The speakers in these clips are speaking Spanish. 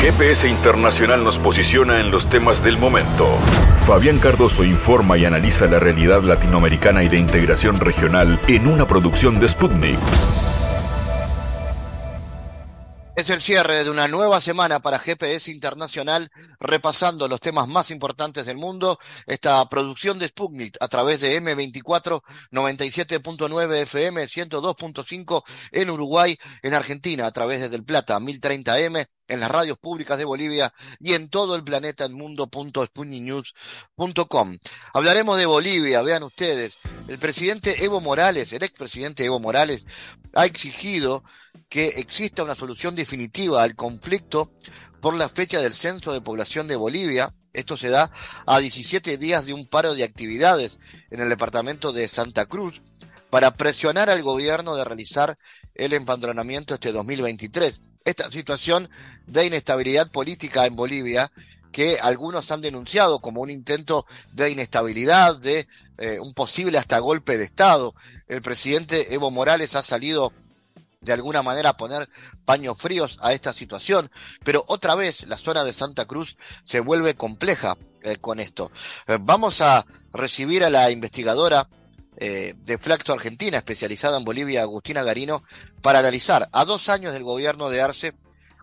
GPS Internacional nos posiciona en los temas del momento. Fabián Cardoso informa y analiza la realidad latinoamericana y de integración regional en una producción de Sputnik. Es el cierre de una nueva semana para GPS Internacional, repasando los temas más importantes del mundo. Esta producción de Sputnik a través de M24 97.9 FM 102.5 en Uruguay, en Argentina a través de Del Plata 1030M en las radios públicas de Bolivia y en todo el planeta en mundo.sputniknews.com. Hablaremos de Bolivia, vean ustedes. El presidente Evo Morales, el expresidente Evo Morales, ha exigido que exista una solución definitiva al conflicto por la fecha del censo de población de Bolivia. Esto se da a 17 días de un paro de actividades en el departamento de Santa Cruz para presionar al gobierno de realizar el empadronamiento este 2023 esta situación de inestabilidad política en Bolivia que algunos han denunciado como un intento de inestabilidad, de eh, un posible hasta golpe de Estado. El presidente Evo Morales ha salido de alguna manera a poner paños fríos a esta situación, pero otra vez la zona de Santa Cruz se vuelve compleja eh, con esto. Eh, vamos a recibir a la investigadora eh, de Flaxo Argentina, especializada en Bolivia, Agustina Garino, para analizar a dos años del gobierno de Arce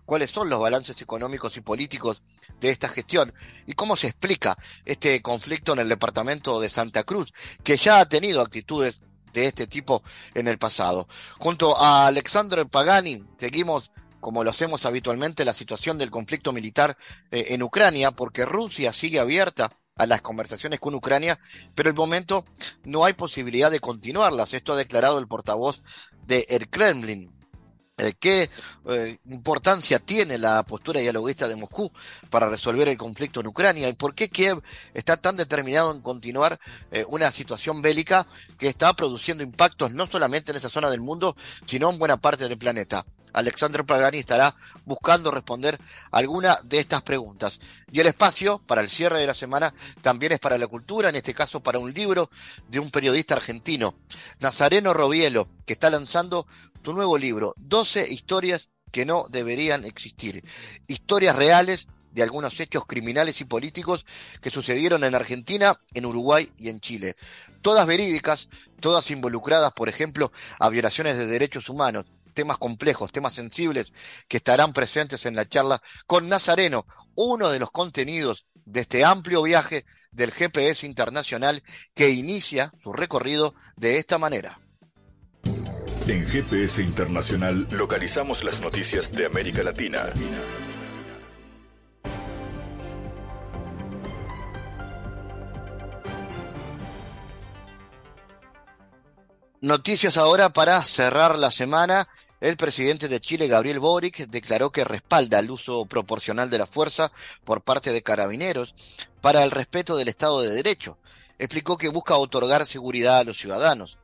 cuáles son los balances económicos y políticos de esta gestión y cómo se explica este conflicto en el departamento de Santa Cruz, que ya ha tenido actitudes de este tipo en el pasado. Junto a Alexandre Pagani, seguimos como lo hacemos habitualmente, la situación del conflicto militar eh, en Ucrania, porque Rusia sigue abierta a las conversaciones con Ucrania, pero el momento no hay posibilidad de continuarlas. Esto ha declarado el portavoz de el Kremlin. Eh, ¿Qué eh, importancia tiene la postura dialoguista de Moscú para resolver el conflicto en Ucrania? ¿Y por qué Kiev está tan determinado en continuar eh, una situación bélica que está produciendo impactos no solamente en esa zona del mundo, sino en buena parte del planeta? Alexandre Pagani estará buscando responder alguna de estas preguntas. Y el espacio para el cierre de la semana también es para la cultura, en este caso para un libro de un periodista argentino, Nazareno Robielo, que está lanzando tu nuevo libro, 12 historias que no deberían existir. Historias reales de algunos hechos criminales y políticos que sucedieron en Argentina, en Uruguay y en Chile. Todas verídicas, todas involucradas, por ejemplo, a violaciones de derechos humanos temas complejos, temas sensibles que estarán presentes en la charla con Nazareno, uno de los contenidos de este amplio viaje del GPS internacional que inicia su recorrido de esta manera. En GPS Internacional localizamos las noticias de América Latina. Noticias ahora para cerrar la semana el presidente de Chile, Gabriel Boric, declaró que respalda el uso proporcional de la fuerza por parte de carabineros para el respeto del Estado de Derecho. Explicó que busca otorgar seguridad a los ciudadanos.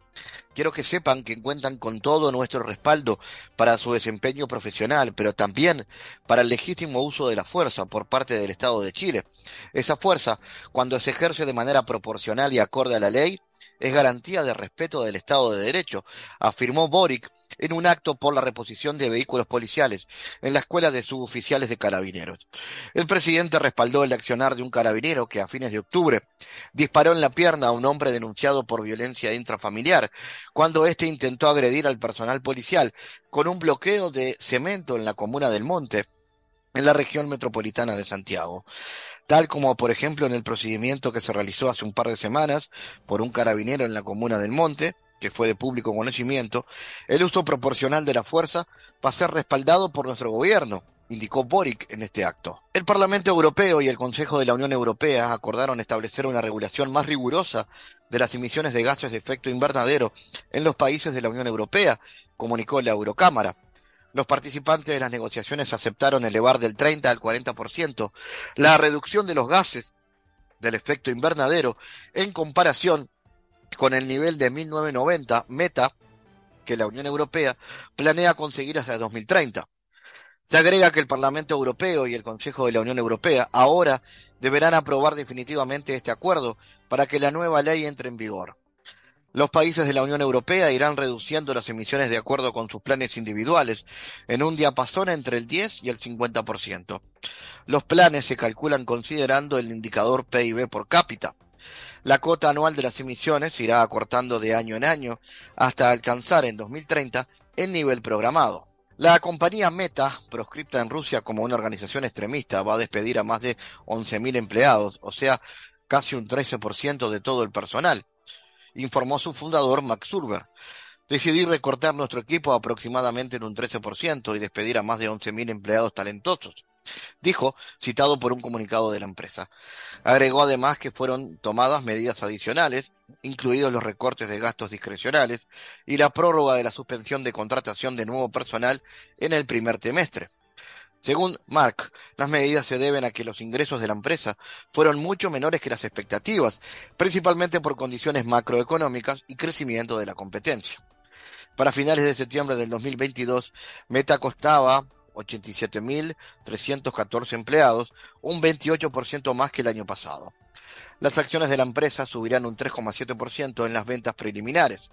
Quiero que sepan que cuentan con todo nuestro respaldo para su desempeño profesional, pero también para el legítimo uso de la fuerza por parte del Estado de Chile. Esa fuerza, cuando se ejerce de manera proporcional y acorde a la ley, es garantía de respeto del Estado de Derecho, afirmó Boric en un acto por la reposición de vehículos policiales en la escuela de suboficiales de carabineros. El presidente respaldó el accionar de un carabinero que a fines de octubre disparó en la pierna a un hombre denunciado por violencia intrafamiliar cuando éste intentó agredir al personal policial con un bloqueo de cemento en la comuna del Monte en la región metropolitana de Santiago tal como por ejemplo en el procedimiento que se realizó hace un par de semanas por un carabinero en la comuna del Monte, que fue de público conocimiento, el uso proporcional de la fuerza va a ser respaldado por nuestro gobierno, indicó Boric en este acto. El Parlamento Europeo y el Consejo de la Unión Europea acordaron establecer una regulación más rigurosa de las emisiones de gases de efecto invernadero en los países de la Unión Europea, comunicó la Eurocámara. Los participantes de las negociaciones aceptaron elevar del 30 al 40% la reducción de los gases del efecto invernadero en comparación con el nivel de 1990 meta que la Unión Europea planea conseguir hasta 2030. Se agrega que el Parlamento Europeo y el Consejo de la Unión Europea ahora deberán aprobar definitivamente este acuerdo para que la nueva ley entre en vigor. Los países de la Unión Europea irán reduciendo las emisiones de acuerdo con sus planes individuales en un diapasón entre el 10 y el 50%. Los planes se calculan considerando el indicador PIB por cápita. La cota anual de las emisiones irá acortando de año en año hasta alcanzar en 2030 el nivel programado. La compañía Meta, proscripta en Rusia como una organización extremista, va a despedir a más de 11.000 empleados, o sea, casi un 13% de todo el personal informó su fundador Max Surber. Decidí recortar nuestro equipo aproximadamente en un 13% y despedir a más de 11.000 empleados talentosos, dijo, citado por un comunicado de la empresa. Agregó además que fueron tomadas medidas adicionales, incluidos los recortes de gastos discrecionales y la prórroga de la suspensión de contratación de nuevo personal en el primer trimestre. Según Mark, las medidas se deben a que los ingresos de la empresa fueron mucho menores que las expectativas, principalmente por condiciones macroeconómicas y crecimiento de la competencia. Para finales de septiembre del 2022, Meta costaba 87.314 empleados, un 28% más que el año pasado. Las acciones de la empresa subirán un 3,7% en las ventas preliminares.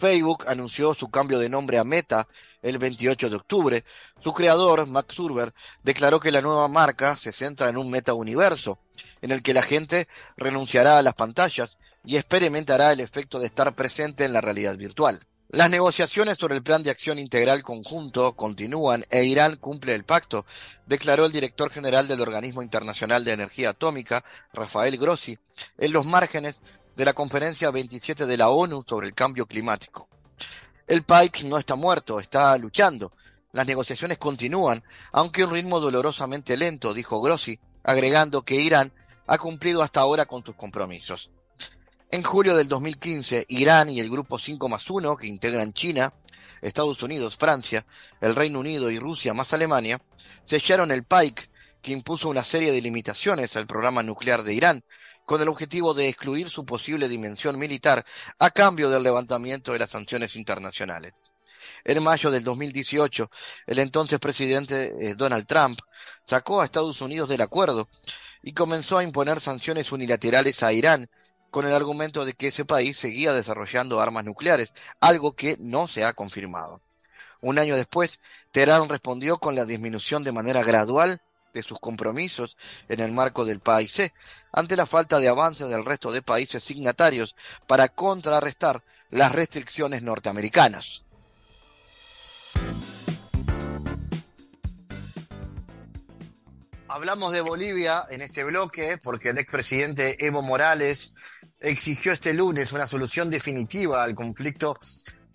Facebook anunció su cambio de nombre a Meta el 28 de octubre. Su creador, Max Zuckerberg, declaró que la nueva marca se centra en un meta-universo, en el que la gente renunciará a las pantallas y experimentará el efecto de estar presente en la realidad virtual. Las negociaciones sobre el plan de acción integral conjunto continúan e Irán cumple el pacto, declaró el director general del Organismo Internacional de Energía Atómica, Rafael Grossi, en los márgenes de la Conferencia 27 de la ONU sobre el Cambio Climático. El PAIC no está muerto, está luchando. Las negociaciones continúan, aunque a un ritmo dolorosamente lento, dijo Grossi, agregando que Irán ha cumplido hasta ahora con sus compromisos. En julio del 2015, Irán y el Grupo 5 más 1, que integran China, Estados Unidos, Francia, el Reino Unido y Rusia más Alemania, sellaron el PAIC, que impuso una serie de limitaciones al programa nuclear de Irán, con el objetivo de excluir su posible dimensión militar a cambio del levantamiento de las sanciones internacionales. En mayo del 2018, el entonces presidente eh, Donald Trump sacó a Estados Unidos del acuerdo y comenzó a imponer sanciones unilaterales a Irán con el argumento de que ese país seguía desarrollando armas nucleares, algo que no se ha confirmado. Un año después, Teherán respondió con la disminución de manera gradual de sus compromisos en el marco del PAIC, ante la falta de avance del resto de países signatarios para contrarrestar las restricciones norteamericanas. Hablamos de Bolivia en este bloque porque el expresidente Evo Morales exigió este lunes una solución definitiva al conflicto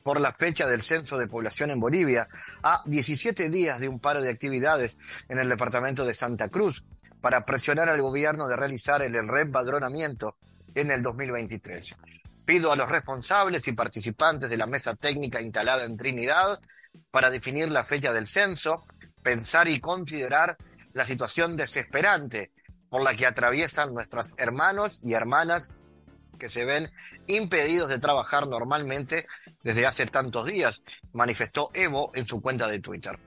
por la fecha del censo de población en Bolivia, a 17 días de un paro de actividades en el departamento de Santa Cruz, para presionar al gobierno de realizar el reempadronamiento en el 2023. Pido a los responsables y participantes de la mesa técnica instalada en Trinidad para definir la fecha del censo, pensar y considerar la situación desesperante por la que atraviesan nuestros hermanos y hermanas que se ven impedidos de trabajar normalmente desde hace tantos días, manifestó Evo en su cuenta de Twitter.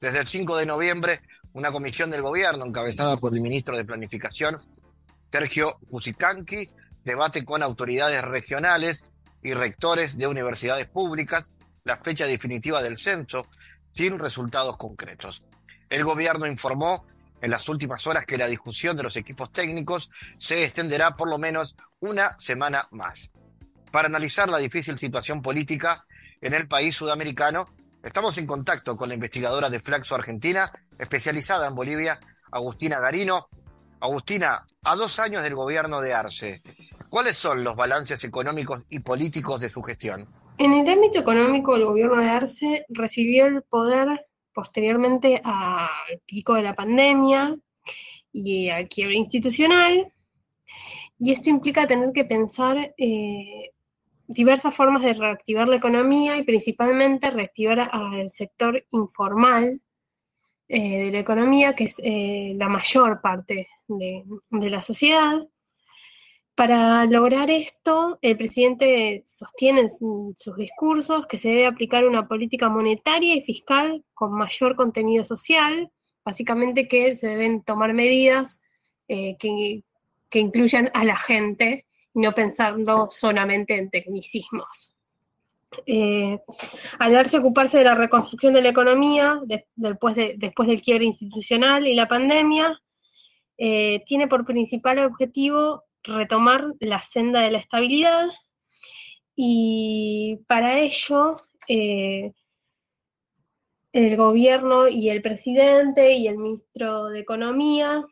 Desde el 5 de noviembre, una comisión del gobierno encabezada por el ministro de Planificación, Sergio Cusicanqui, debate con autoridades regionales y rectores de universidades públicas la fecha definitiva del censo sin resultados concretos. El gobierno informó en las últimas horas que la discusión de los equipos técnicos se extenderá por lo menos una semana más. Para analizar la difícil situación política en el país sudamericano, estamos en contacto con la investigadora de Flaxo Argentina, especializada en Bolivia, Agustina Garino. Agustina, a dos años del gobierno de Arce, ¿cuáles son los balances económicos y políticos de su gestión? En el ámbito económico, el gobierno de Arce recibió el poder posteriormente al pico de la pandemia y al quiebre institucional, y esto implica tener que pensar eh, diversas formas de reactivar la economía y principalmente reactivar al sector informal eh, de la economía, que es eh, la mayor parte de, de la sociedad. Para lograr esto, el presidente sostiene en sus discursos que se debe aplicar una política monetaria y fiscal con mayor contenido social, básicamente que se deben tomar medidas que, que incluyan a la gente y no pensando solamente en tecnicismos. Eh, al darse ocuparse de la reconstrucción de la economía después, después, del quiebre institucional y la pandemia, eh, tiene por principal objetivo retomar la senda de la estabilidad. Y para ello eh, el gobierno y el presidente y el ministro de Economía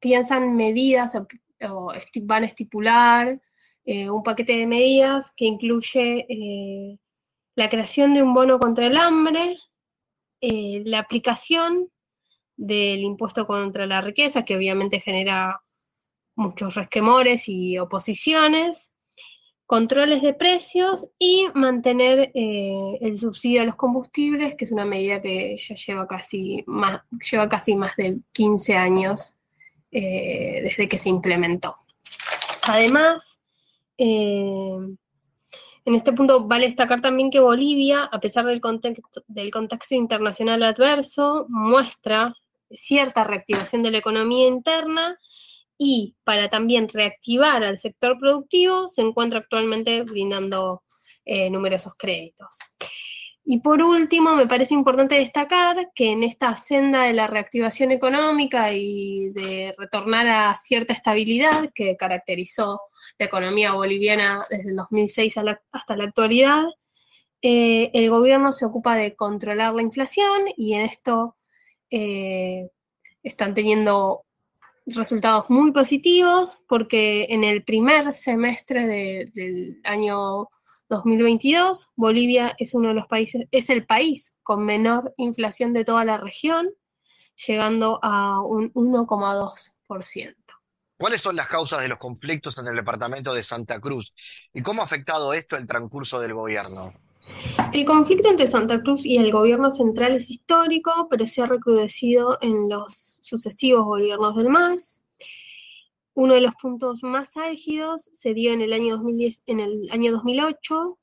piensan medidas o, van a estipular eh, un paquete de medidas que incluye eh, la creación de un bono contra el hambre, eh, la aplicación del impuesto contra la riqueza, que obviamente genera muchos resquemores y oposiciones, controles de precios y mantener el subsidio a los combustibles, que es una medida que ya lleva casi más, lleva casi más de 15 años desde que se implementó. Además, eh, en este punto vale destacar también que Bolivia, a pesar del contexto, del contexto internacional adverso, muestra cierta reactivación de la economía interna y para también reactivar al sector productivo se encuentra actualmente brindando eh, numerosos créditos. Y por último, me parece importante destacar que en esta senda de la reactivación económica y de retornar a cierta estabilidad que caracterizó la economía boliviana desde el 2006 hasta la actualidad, eh, el gobierno se ocupa de controlar la inflación y en esto eh, están teniendo resultados muy positivos porque en el primer semestre del año 2022, Bolivia es uno de los países, es el país con menor inflación de toda la región, llegando a un 1,2%. ¿Cuáles son las causas de los conflictos en el departamento de Santa Cruz y cómo ha afectado esto el transcurso del gobierno? El conflicto entre Santa Cruz y el gobierno central es histórico, pero se ha recrudecido en los sucesivos gobiernos del MAS. Uno de los puntos más álgidos se dio en el año, 2010, en el año 2008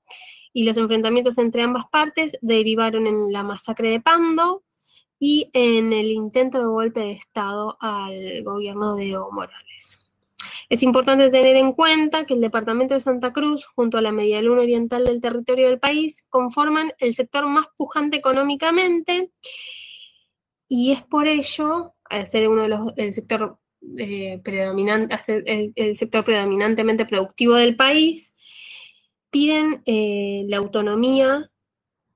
y los enfrentamientos entre ambas partes derivaron en la masacre de Pando y en el intento de golpe de Estado al gobierno de Evo Morales. Es importante tener en cuenta que el departamento de Santa Cruz, junto a la media luna oriental del territorio del país, conforman el sector más pujante económicamente. Y es por ello, al ser uno de los, el sector eh, predominante, el, sector predominantemente productivo del país, piden eh, la autonomía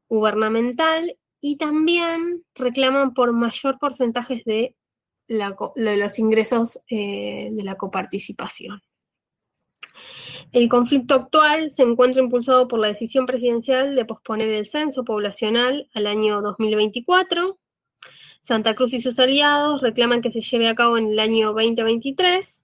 gubernamental y también reclaman por mayor porcentaje de, los ingresos eh, de la coparticipación. El conflicto actual se encuentra impulsado por la decisión presidencial de posponer el censo poblacional al año 2024 Santa Cruz y sus aliados reclaman que se lleve a cabo en el año 2023.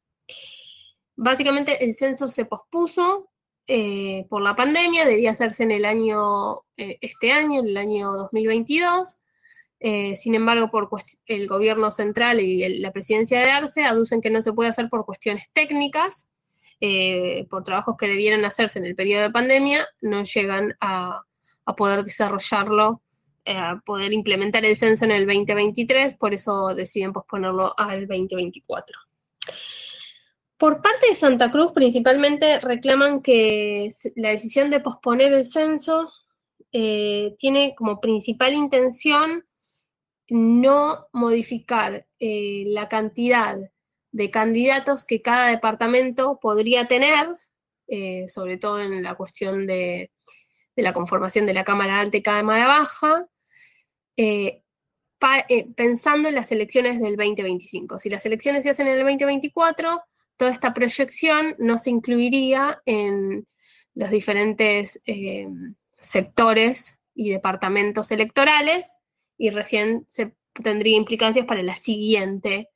Básicamente el censo se pospuso eh, por la pandemia, debía hacerse en el año, eh, este año, en el año 2022. Eh, sin embargo, por el gobierno central y la presidencia de Arce aducen que no se puede hacer por cuestiones técnicas, por trabajos que debieran hacerse en el periodo de pandemia, no llegan a poder desarrollarlo a poder implementar el censo en el 2023, por eso deciden posponerlo al 2024. Por parte de Santa Cruz, principalmente reclaman que la decisión de posponer el censo eh, tiene como principal intención no modificar eh, la cantidad de candidatos que cada departamento podría tener, eh, sobre todo en la cuestión de, la conformación de la Cámara Alta y Cámara Baja, eh, pensando en las elecciones del 2025. Si las elecciones se hacen en el 2024, toda esta proyección no se incluiría en los diferentes sectores y departamentos electorales y recién se tendría implicancias para las siguientes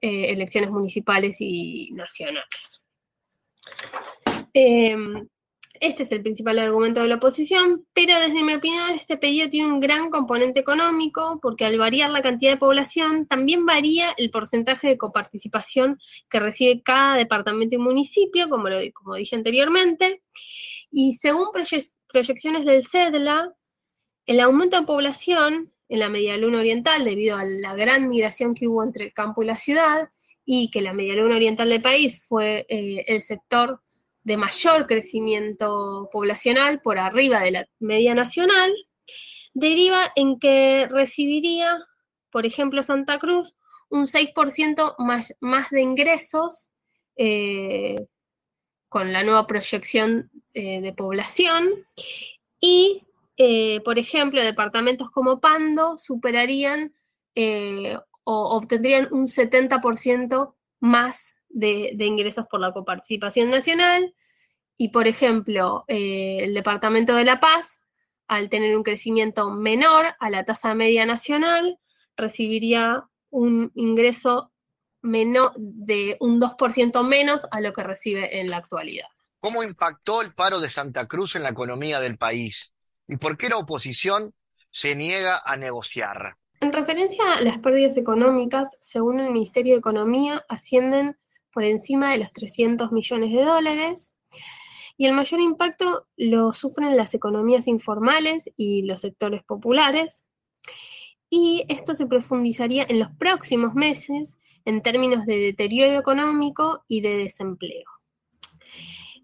elecciones municipales y nacionales. Em, este es el principal argumento de la oposición, pero desde mi opinión este pedido tiene un gran componente económico porque al variar la cantidad de población también varía el porcentaje de coparticipación que recibe cada departamento y municipio, como, lo, como dije anteriormente, y según proyecciones del CEDLA, el aumento de población en la media luna oriental debido a la gran migración que hubo entre el campo y la ciudad y que la media luna oriental del país fue eh, el sector de mayor crecimiento poblacional por arriba de la media nacional, deriva en que recibiría, por ejemplo, Santa Cruz, un 6% más, más, de ingresos eh, con la nueva proyección eh, de población y, eh, por ejemplo, departamentos como Pando superarían o obtendrían un 70% más de, ingresos por la coparticipación nacional. Y, por ejemplo, el Departamento de La Paz, al tener un crecimiento menor a la tasa media nacional, recibiría un ingreso menor de un 2% menos a lo que recibe en la actualidad. ¿Cómo impactó el paro de Santa Cruz en la economía del país? ¿Y por qué la oposición se niega a negociar? En referencia a las pérdidas económicas, según el Ministerio de Economía, ascienden por encima de los 300 millones de dólares y el mayor impacto lo sufren las economías informales y los sectores populares, y esto se profundizaría en los próximos meses en términos de deterioro económico y de desempleo.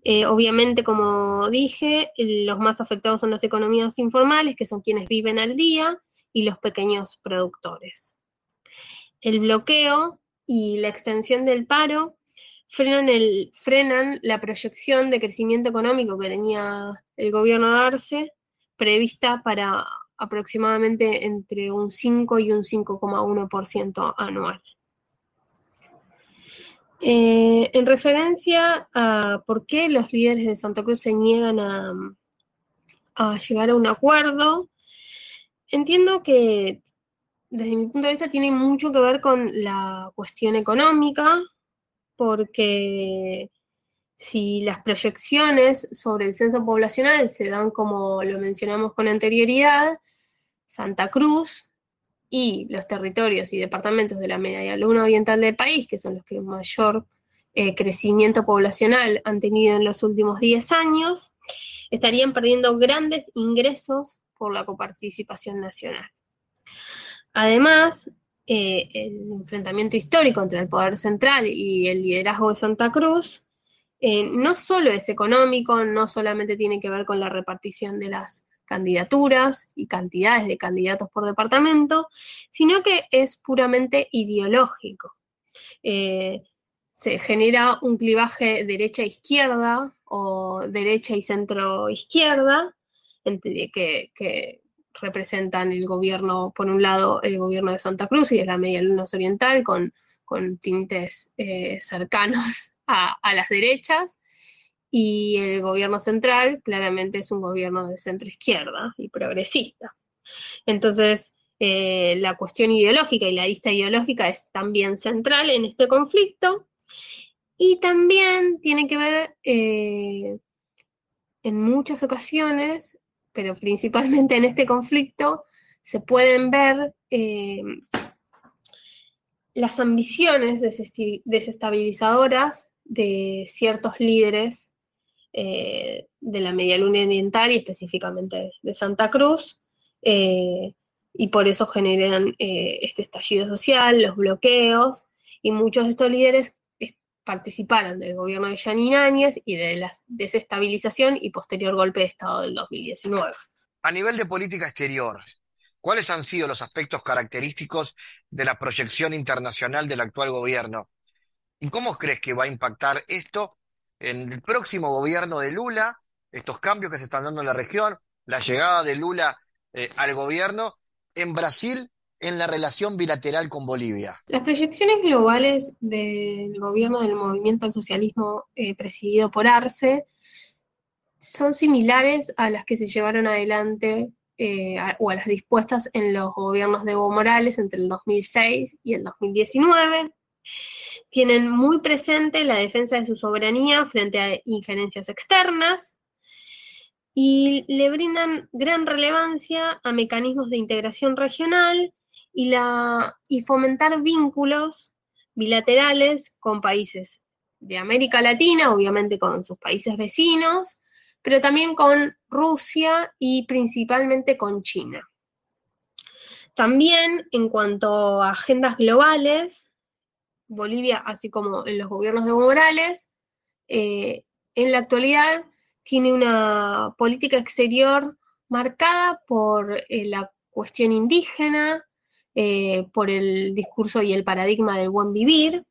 Eh, obviamente, como dije, los más afectados son las economías informales, que son quienes viven al día, y los pequeños productores. El bloqueo y la extensión del paro frenan, el, frenan la proyección de crecimiento económico que tenía el gobierno de Arce prevista para aproximadamente entre un 5 y un 5,1% anual. Eh, en referencia a por qué los líderes de Santa Cruz se niegan a, a llegar a un acuerdo, entiendo que desde mi punto de vista tiene mucho que ver con la cuestión económica, porque si las proyecciones sobre el censo poblacional se dan como lo mencionamos con anterioridad, Santa Cruz y los territorios y departamentos de la media luna oriental del país, que son los que mayor eh, crecimiento poblacional han tenido en los últimos 10 años, estarían perdiendo grandes ingresos por la coparticipación nacional. Además, eh, el enfrentamiento histórico entre el poder central y el liderazgo de Santa Cruz eh, no solo es económico, no solamente tiene que ver con la repartición de las candidaturas y cantidades de candidatos por departamento, sino que es puramente ideológico. Eh, se genera un clivaje derecha-izquierda o derecha y centro-izquierda, que, que, representan el gobierno, por un lado, el gobierno de Santa Cruz y de la Media Luna Oriental, con, con tintes eh, cercanos a, las derechas, y el gobierno central claramente es un gobierno de centro izquierda y progresista. Entonces, eh, la cuestión ideológica y la lista ideológica es también central en este conflicto y también tiene que ver eh, en muchas ocasiones, pero principalmente en este conflicto, se pueden ver eh, las ambiciones desestabilizadoras de ciertos líderes eh, de la media luna oriental y específicamente de Santa Cruz, eh, y por eso generan eh, este estallido social, los bloqueos, y muchos de estos líderes participaron del gobierno de Yanin Áñez y de la desestabilización y posterior golpe de Estado del 2019. A nivel de política exterior, ¿cuáles han sido los aspectos característicos de la proyección internacional del actual gobierno? ¿Y cómo crees que va a impactar esto en el próximo gobierno de Lula, estos cambios que se están dando en la región, la llegada de Lula eh, al gobierno, en Brasil, en la relación bilateral con Bolivia? Las proyecciones globales del gobierno del movimiento al socialismo eh, presidido por Arce son similares a las que se llevaron adelante eh, o a las dispuestas en los gobiernos de Evo Morales entre el 2006 y el 2019 tienen muy presente la defensa de su soberanía frente a injerencias externas y le brindan gran relevancia a mecanismos de integración regional y, la, y fomentar vínculos bilaterales con países de América Latina, obviamente con sus países vecinos, pero también con Rusia y principalmente con China. También en cuanto a agendas globales, Bolivia, así como en los gobiernos de Evo Morales, eh, en la actualidad tiene una política exterior marcada por eh, la cuestión indígena, eh, por el discurso y el paradigma del buen vivir,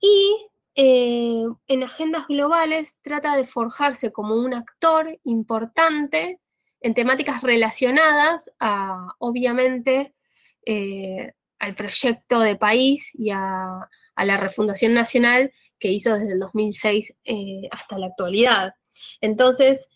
y en agendas globales trata de forjarse como un actor importante en temáticas relacionadas a, obviamente, al proyecto de país y a, la refundación nacional que hizo desde el 2006 eh, hasta la actualidad. Entonces,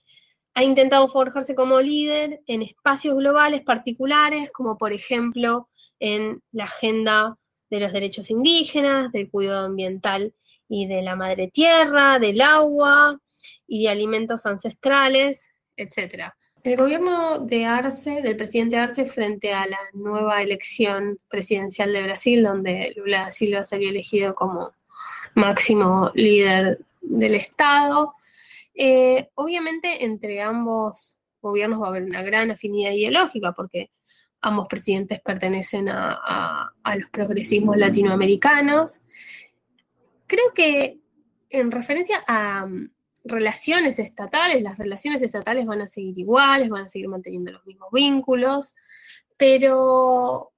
ha intentado forjarse como líder en espacios globales particulares, como por ejemplo en la agenda de los derechos indígenas, del cuidado ambiental y de la madre tierra, del agua y de alimentos ancestrales, etc. El gobierno de Arce, del presidente Arce, frente a la nueva elección presidencial de Brasil, donde Lula Silva sería elegido como máximo líder del Estado, eh, obviamente entre ambos gobiernos va a haber una gran afinidad ideológica, porque ambos presidentes pertenecen a los progresismos latinoamericanos. Creo que en referencia a relaciones estatales, las relaciones estatales van a seguir iguales, van a seguir manteniendo los mismos vínculos, pero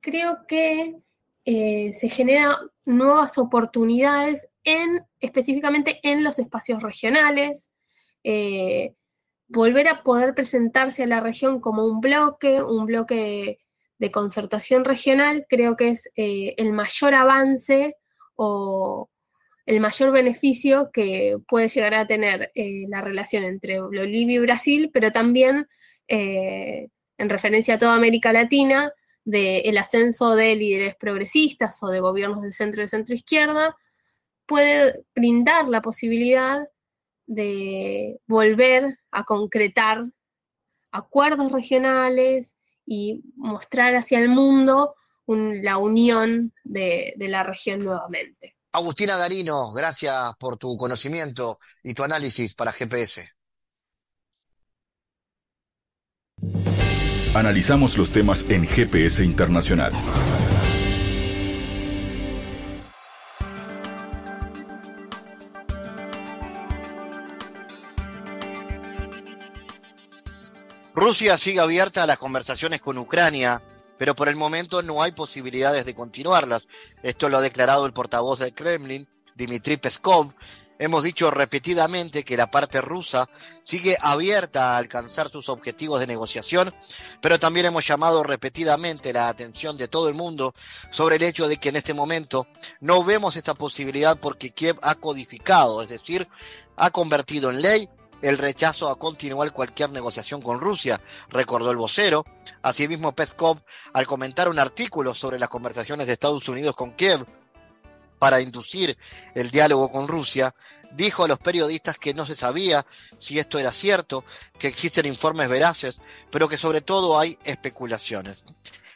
creo que eh, se generan nuevas oportunidades en, específicamente en los espacios regionales, eh, volver a poder presentarse a la región como un bloque, un bloque de concertación regional, creo que es eh, el mayor avance o, el mayor beneficio que puede llegar a tener eh, la relación entre Bolivia y Brasil, pero también eh, en referencia a toda América Latina, del ascenso de líderes progresistas o de gobiernos del centro y centro izquierda, puede brindar la posibilidad de volver a concretar acuerdos regionales y mostrar hacia el mundo la unión de la región nuevamente. Agustina Garino, gracias por tu conocimiento y tu análisis para GPS. Analizamos los temas en GPS Internacional. Rusia sigue abierta a las conversaciones con Ucrania pero por el momento no hay posibilidades de continuarlas. Esto lo ha declarado el portavoz del Kremlin, Dmitry Peskov. Hemos dicho repetidamente que la parte rusa sigue abierta a alcanzar sus objetivos de negociación, pero también hemos llamado repetidamente la atención de todo el mundo sobre el hecho de que en este momento no vemos esta posibilidad porque Kiev ha codificado, es decir, ha convertido en ley el rechazo a continuar cualquier negociación con Rusia, recordó el vocero. Asimismo, Peskov, al comentar un artículo sobre las conversaciones de Estados Unidos con Kiev para inducir el diálogo con Rusia, dijo a los periodistas que no se sabía si esto era cierto, que existen informes veraces, pero que sobre todo hay especulaciones.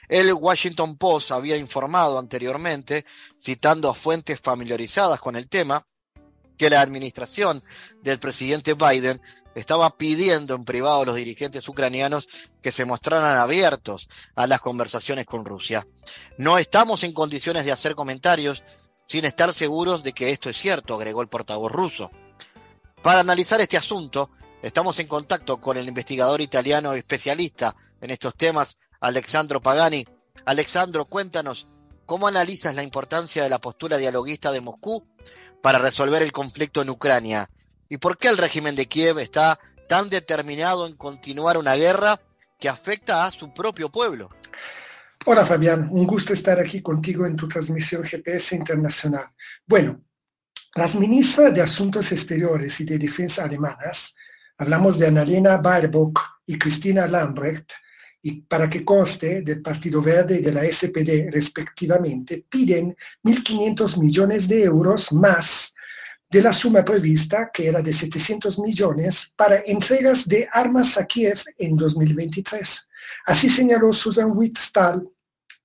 El Washington Post había informado anteriormente, citando a fuentes familiarizadas con el tema, que la administración del presidente Biden estaba pidiendo en privado a los dirigentes ucranianos que se mostraran abiertos a las conversaciones con Rusia. No estamos en condiciones de hacer comentarios sin estar seguros de que esto es cierto, agregó el portavoz ruso. Para analizar este asunto, estamos en contacto con el investigador italiano especialista en estos temas, Alexandro Pagani. Alexandro, cuéntanos, ¿cómo analizas la importancia de la postura dialoguista de Moscú para resolver el conflicto en Ucrania? ¿Y por qué el régimen de Kiev está tan determinado en continuar una guerra que afecta a su propio pueblo? Hola Fabián, un gusto estar aquí contigo en tu transmisión GPS internacional. Bueno, las ministras de Asuntos Exteriores y de Defensa alemanas, hablamos de Annalena Baerbock y Christina Lambrecht, y para que conste del Partido Verde y de la SPD respectivamente, piden 1.500 millones de euros más de la suma prevista, que era de 700 millones, para entregas de armas a Kiev en 2023. Así señaló Susan Wittstahl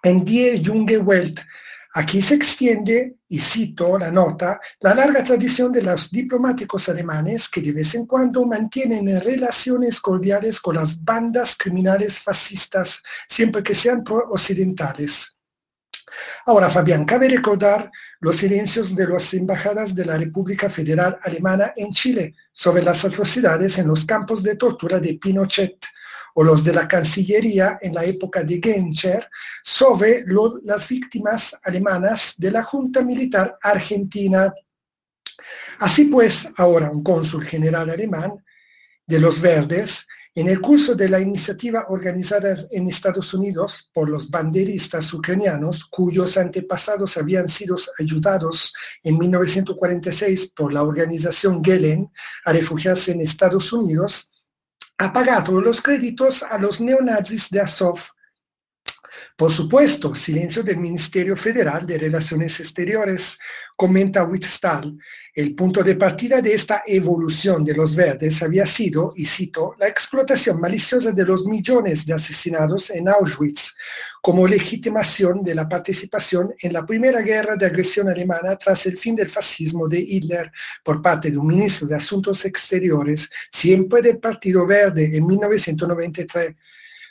en Die Junge Welt Aquí se extiende, y cito la nota, la larga tradición de los diplomáticos alemanes que de vez en cuando mantienen relaciones cordiales con las bandas criminales fascistas, siempre que sean pro-occidentales. Ahora, Fabián, cabe recordar los silencios de las embajadas de la República Federal Alemana en Chile sobre las atrocidades en los campos de tortura de Pinochet o los de la Cancillería en la época de Genscher sobre las víctimas alemanas de la Junta Militar Argentina. Así pues, ahora un cónsul general alemán de los Verdes en el curso de la iniciativa organizada en Estados Unidos por los banderistas ucranianos, cuyos antepasados habían sido ayudados en 1946 por la organización Gelen a refugiarse en Estados Unidos, ha pagado los créditos a los neonazis de Azov. Por supuesto, silencio del Ministerio Federal de Relaciones Exteriores, comenta Wittstall, el punto de partida de esta evolución de los verdes había sido, y cito, la explotación maliciosa de los millones de asesinados en Auschwitz como legitimación de la participación en la primera guerra de agresión alemana tras el fin del fascismo de Hitler por parte de un ministro de Asuntos Exteriores, siempre del Partido Verde, en 1993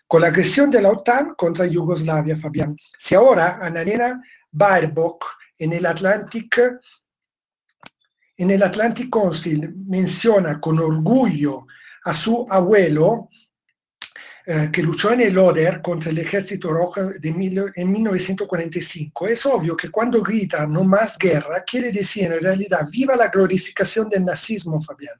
con la agresión de la OTAN contra Yugoslavia, Fabián. Si ahora Annalena Baerbock en el Atlantic en el Atlantic Council menciona con orgullo a su abuelo, eh, que luchó en el Oder contra el ejército rojo en 1945. Es obvio que cuando grita no más guerra, quiere decir en realidad viva la glorificación del nazismo, Fabián.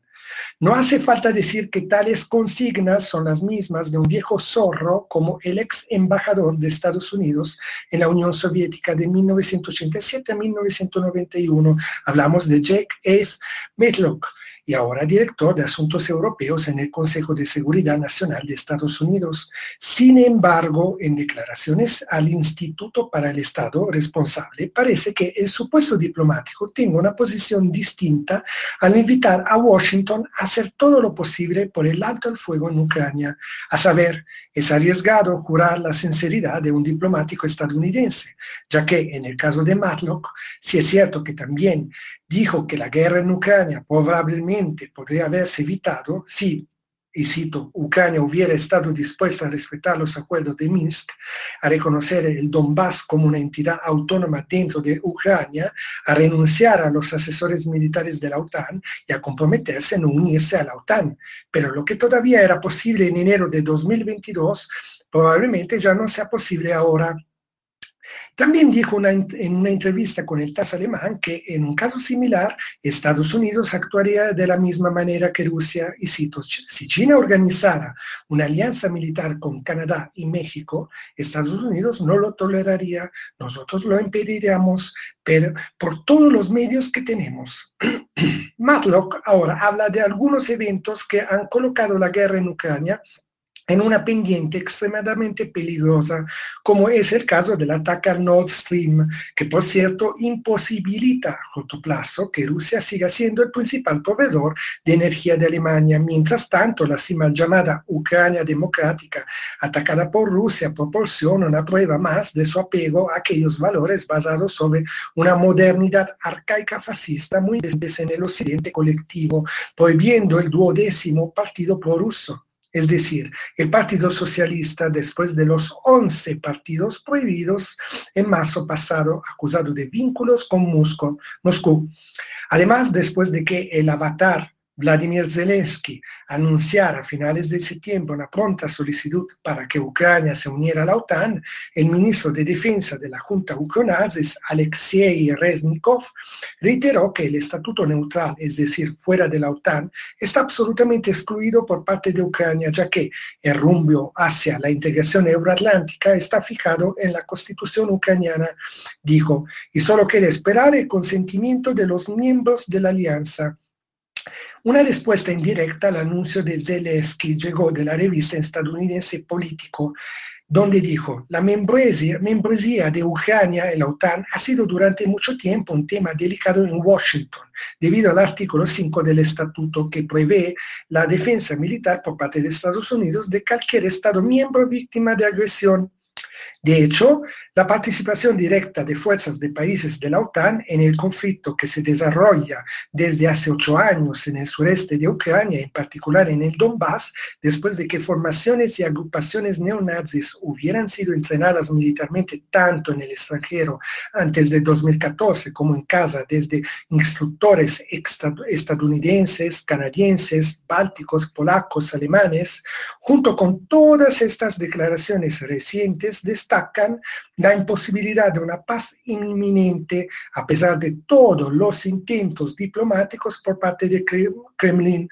No hace falta decir que tales consignas son las mismas de un viejo zorro como el ex embajador de Estados Unidos en la Unión Soviética de 1987 a 1991. Hablamos de Jake F. Matlock y ahora director de Asuntos Europeos en el Consejo de Seguridad Nacional de Estados Unidos. Sin embargo, en declaraciones al Instituto para el Estado responsable, parece que el supuesto diplomático tenga una posición distinta al invitar a Washington a hacer todo lo posible por el alto al fuego en Ucrania, a saber, es arriesgado jurar la sinceridad de un diplomático estadounidense, ya que en el caso de Matlock, si es cierto que también dijo que la guerra en Ucrania probablemente podría haberse evitado si, y cito, Ucrania hubiera estado dispuesta a respetar los acuerdos de Minsk, a reconocer el Donbass como una entidad autónoma dentro de Ucrania, a renunciar a los asesores militares de la OTAN y a comprometerse en unirse a la OTAN. Pero lo que todavía era posible en enero de 2022, probablemente ya no sea posible ahora. También dijo en una entrevista con el TAS alemán que en un caso similar Estados Unidos actuaría de la misma manera que Rusia y cito, si China organizara una alianza militar con Canadá y México, Estados Unidos no lo toleraría, nosotros lo impediríamos, pero por todos los medios que tenemos. Matlock ahora habla de algunos eventos que han colocado la guerra en Ucrania en una pendiente extremadamente peligrosa, como es el caso del ataque al Nord Stream, que por cierto imposibilita a corto plazo que Rusia siga siendo el principal proveedor de energía de Alemania. Mientras tanto, la mal llamada Ucrania democrática, atacada por Rusia, proporciona una prueba más de su apego a aquellos valores basados sobre una modernidad arcaica fascista muy desde en el occidente colectivo, prohibiendo el duodécimo partido prorruso es decir, el Partido Socialista, después de los 11 partidos prohibidos en marzo pasado, acusado de vínculos con Moscú. Además, después de que el avatar Vladimir Zelensky anunciara a finales de septiembre una pronta solicitud para que Ucrania se uniera a la OTAN, el ministro de Defensa de la Junta ucraniana, Alexei Reznikov, reiteró que el estatuto neutral, es decir, fuera de la OTAN, está absolutamente excluido por parte de Ucrania, ya que el rumbo hacia la integración euroatlántica está fijado en la constitución ucraniana, dijo, y solo queda esperar el consentimiento de los miembros de la alianza. Una respuesta indirecta al anuncio de Zelensky llegó de la revista estadounidense Político, donde dijo, la membresía, de Ucrania en la OTAN ha sido durante mucho tiempo un tema delicado en Washington, debido al artículo 5 del estatuto que prevé la defensa militar por parte de Estados Unidos de cualquier Estado miembro víctima de agresión. De hecho, la participación directa de fuerzas de países de la OTAN en el conflicto que se desarrolla desde hace ocho años en el sureste de Ucrania, en particular en el Donbass, después de que formaciones y agrupaciones neonazis hubieran sido entrenadas militarmente tanto en el extranjero antes de 2014 como en casa desde instructores estadounidenses, canadienses, bálticos, polacos, alemanes, junto con todas estas declaraciones recientes, destacan la imposibilidad de una paz inminente a pesar de todos los intentos diplomáticos por parte de Kremlin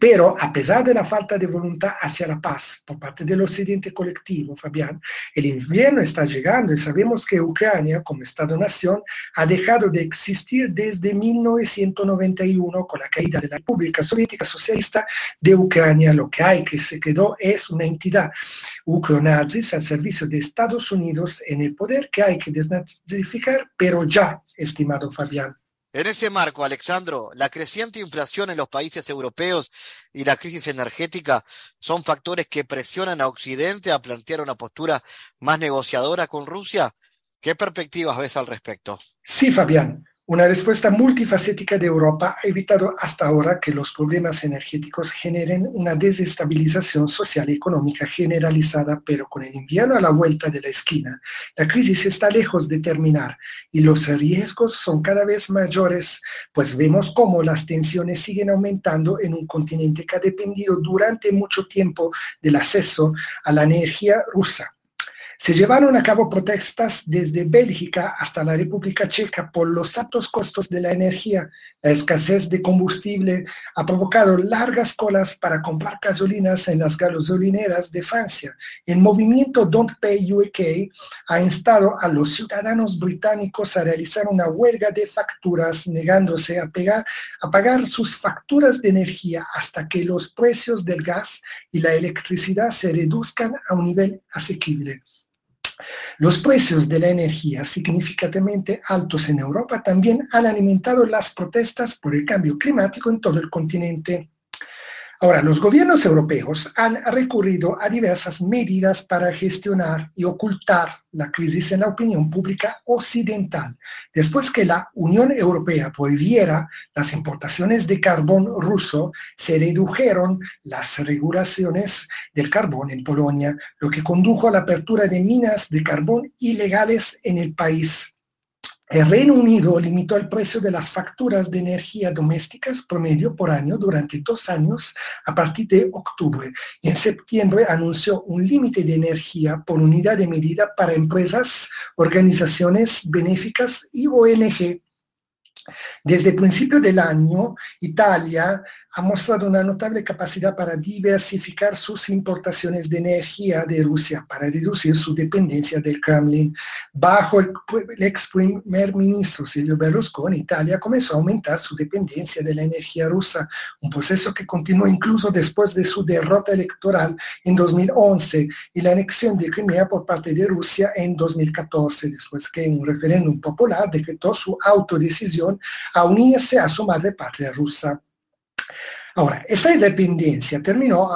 pero a pesar de la falta de voluntad hacia la paz por parte del occidente colectivo, Fabián, el invierno está llegando y sabemos que Ucrania, como Estado-nación, ha dejado de existir desde 1991 con la caída de la República Soviética Socialista de Ucrania. Lo que hay que se quedó es una entidad ucronazis al servicio de Estados Unidos en el poder que hay que desnazificar, pero ya, estimado Fabián. En ese marco, Alexandro, la creciente inflación en los países europeos y la crisis energética son factores que presionan a Occidente a plantear una postura más negociadora con Rusia. ¿Qué perspectivas ves al respecto? Sí, Fabián. Una respuesta multifacética de Europa ha evitado hasta ahora que los problemas energéticos generen una desestabilización social y económica generalizada, pero con el invierno a la vuelta de la esquina, la crisis está lejos de terminar y los riesgos son cada vez mayores, pues vemos cómo las tensiones siguen aumentando en un continente que ha dependido durante mucho tiempo del acceso a la energía rusa. Se llevaron a cabo protestas desde Bélgica hasta la República Checa por los altos costos de la energía. La escasez de combustible ha provocado largas colas para comprar gasolinas en las gasolineras de Francia. El movimiento Don't Pay UK ha instado a los ciudadanos británicos a realizar una huelga de facturas, negándose a, a pagar sus facturas de energía hasta que los precios del gas y la electricidad se reduzcan a un nivel asequible. Los precios de la energía significativamente altos en Europa también han alimentado las protestas por el cambio climático en todo el continente. Ahora, los gobiernos europeos han recurrido a diversas medidas para gestionar y ocultar la crisis en la opinión pública occidental, después que la Unión Europea prohibiera las importaciones de carbón ruso, se redujeron las regulaciones del carbón en Polonia, lo que condujo a la apertura de minas de carbón ilegales en el país. El Reino Unido limitó el precio de las facturas de energía domésticas promedio por año durante dos años a partir de octubre. Y en septiembre anunció un límite de energía por unidad de medida para empresas, organizaciones benéficas y ONG desde el principio del año, Italia ha mostrado una notable capacidad para diversificar sus importaciones de energía de Rusia para reducir su dependencia del Kremlin. Bajo el, ex primer ministro Silvio Berlusconi, Italia comenzó a aumentar su dependencia de la energía rusa, un proceso que continuó incluso después de su derrota electoral en 2011 y la anexión de Crimea por parte de Rusia en 2014, después que un referéndum popular decretó su autodecisión a unirse a su madre patria rusa. Ahora, esta independencia terminó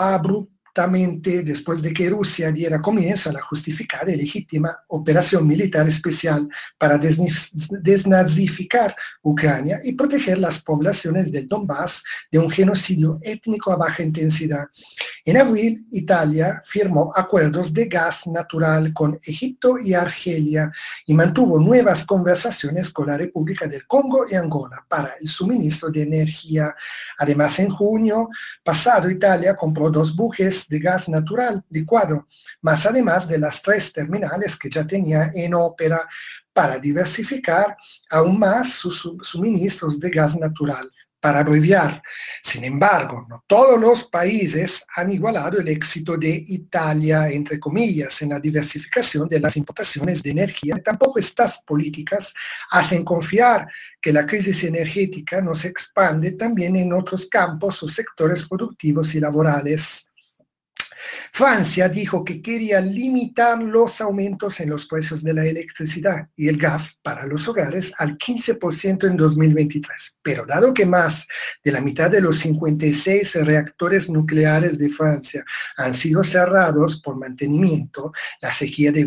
después de que Rusia diera comienzo a la justificada y legítima operación militar especial para desnazificar Ucrania y proteger las poblaciones del Donbass de un genocidio étnico a baja intensidad. En abril, Italia firmó acuerdos de gas natural con Egipto y Argelia y mantuvo nuevas conversaciones con la República del Congo y Angola para el suministro de energía. Además, en junio pasado, Italia compró dos buques de gas natural licuado, más además de las tres terminales que ya tenía en ópera para diversificar aún más sus suministros de gas natural para abreviar. Sin embargo, no todos los países han igualado el éxito de Italia, entre comillas, en la diversificación de las importaciones de energía. Tampoco estas políticas hacen confiar que la crisis energética no se expande también en otros campos o sectores productivos y laborales. Francia dijo que quería limitar los aumentos en los precios de la electricidad y el gas para los hogares al 15% en 2023. Pero dado que más de la mitad de los 56 reactores nucleares de Francia han sido cerrados por mantenimiento, la sequía de,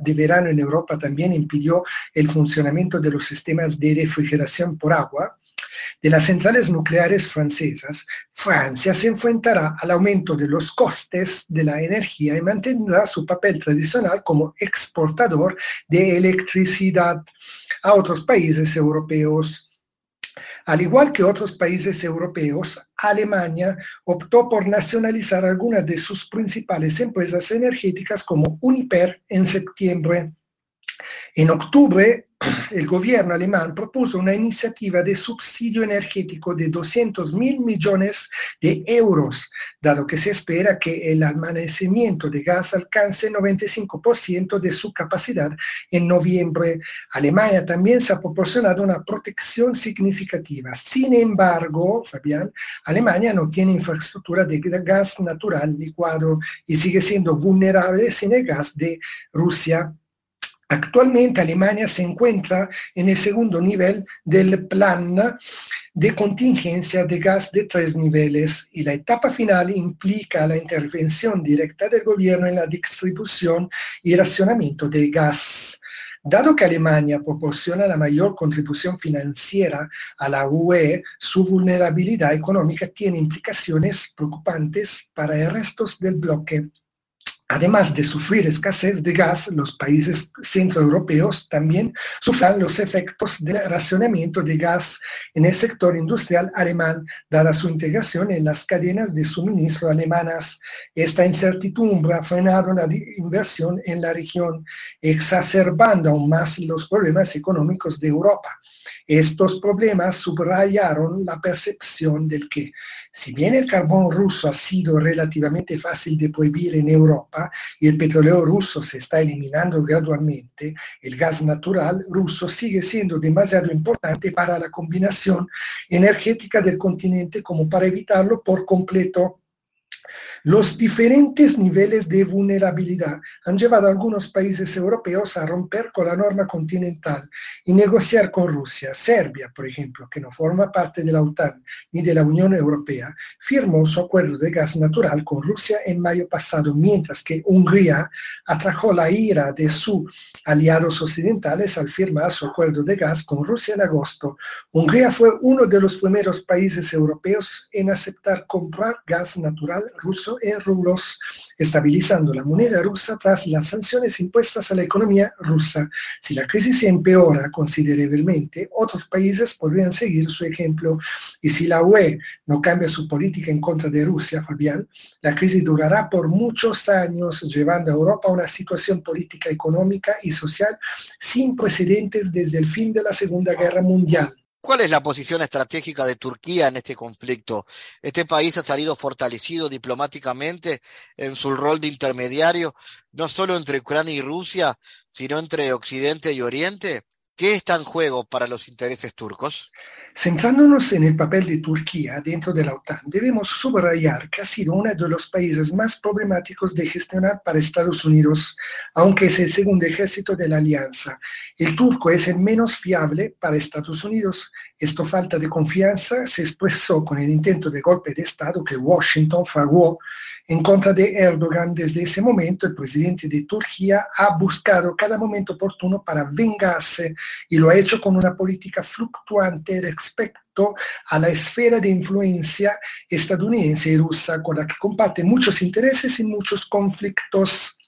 de verano en Europa también impidió el funcionamiento de los sistemas de refrigeración por agua, de las centrales nucleares francesas, Francia se enfrentará al aumento de los costes de la energía y mantendrá su papel tradicional como exportador de electricidad a otros países europeos. Al igual que otros países europeos, Alemania optó por nacionalizar algunas de sus principales empresas energéticas como Uniper en septiembre. En octubre, el gobierno alemán propuso una iniciativa de subsidio energético de 200 mil millones de euros, dado que se espera que el almacenamiento de gas alcance el 95% de su capacidad en noviembre. Alemania también se ha proporcionado una protección significativa. Sin embargo, Fabián, Alemania no tiene infraestructura de gas natural licuado y sigue siendo vulnerable sin el gas de Rusia. Actualmente Alemania se encuentra en el segundo nivel del plan de contingencia de gas de tres niveles y la etapa final implica la intervención directa del gobierno en la distribución y racionamiento de gas. Dado que Alemania proporciona la mayor contribución financiera a la UE, su vulnerabilidad económica tiene implicaciones preocupantes para el resto del bloque. Además de sufrir escasez de gas, los países centroeuropeos también sufran los efectos del racionamiento de gas en el sector industrial alemán, dada su integración en las cadenas de suministro alemanas. Esta incertidumbre ha frenado la inversión en la región, exacerbando aún más los problemas económicos de Europa. Estos problemas subrayaron la percepción del que si bien el carbón ruso ha sido relativamente fácil de prohibir en Europa y el petróleo ruso se está eliminando gradualmente, el gas natural ruso sigue siendo demasiado importante para la combinación energética del continente como para evitarlo por completo. Los diferentes niveles de vulnerabilidad han llevado a algunos países europeos a romper con la norma continental y negociar con Rusia. Serbia, por ejemplo, que no forma parte de la OTAN ni de la Unión Europea, firmó su acuerdo de gas natural con Rusia en mayo pasado, mientras que Hungría atrajo la ira de sus aliados occidentales al firmar su acuerdo de gas con Rusia en agosto. Hungría fue uno de los primeros países europeos en aceptar comprar gas natural ruso en rublos, estabilizando la moneda rusa tras las sanciones impuestas a la economía rusa. Si la crisis se empeora considerablemente, otros países podrían seguir su ejemplo. Y si la UE no cambia su política en contra de Rusia, Fabián, la crisis durará por muchos años, llevando a Europa a una situación política, económica y social sin precedentes desde el fin de la Segunda Guerra Mundial. ¿Cuál es la posición estratégica de Turquía en este conflicto? Este país ha salido fortalecido diplomáticamente en su rol de intermediario, no solo entre Ucrania y Rusia, sino entre Occidente y Oriente. ¿Qué está en juego para los intereses turcos? Centrándonos en el papel de Turquía dentro de la OTAN, debemos subrayar que ha sido uno de los países más problemáticos de gestionar para Estados Unidos, aunque es el segundo ejército de la alianza. El turco es el menos fiable para Estados Unidos. Esta falta de confianza se expresó con el intento de golpe de Estado que Washington fraguó en contra de Erdogan. Desde ese momento, el presidente de Turquía ha buscado cada momento oportuno para vengarse y lo ha hecho con una política fluctuante respecto a la esfera de influencia estadounidense y rusa, con la que comparte muchos intereses y muchos conflictos.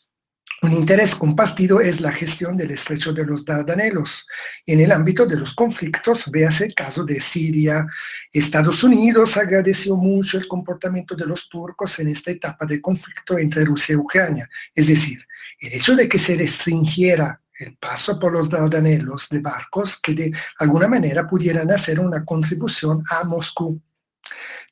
Un interés compartido es la gestión del estrecho de los Dardanelos. En el ámbito de los conflictos, véase el caso de Siria. Estados Unidos agradeció mucho el comportamiento de los turcos en esta etapa de conflicto entre Rusia y Ucrania. Es decir, el hecho de que se restringiera el paso por los Dardanelos de barcos que de alguna manera pudieran hacer una contribución a Moscú.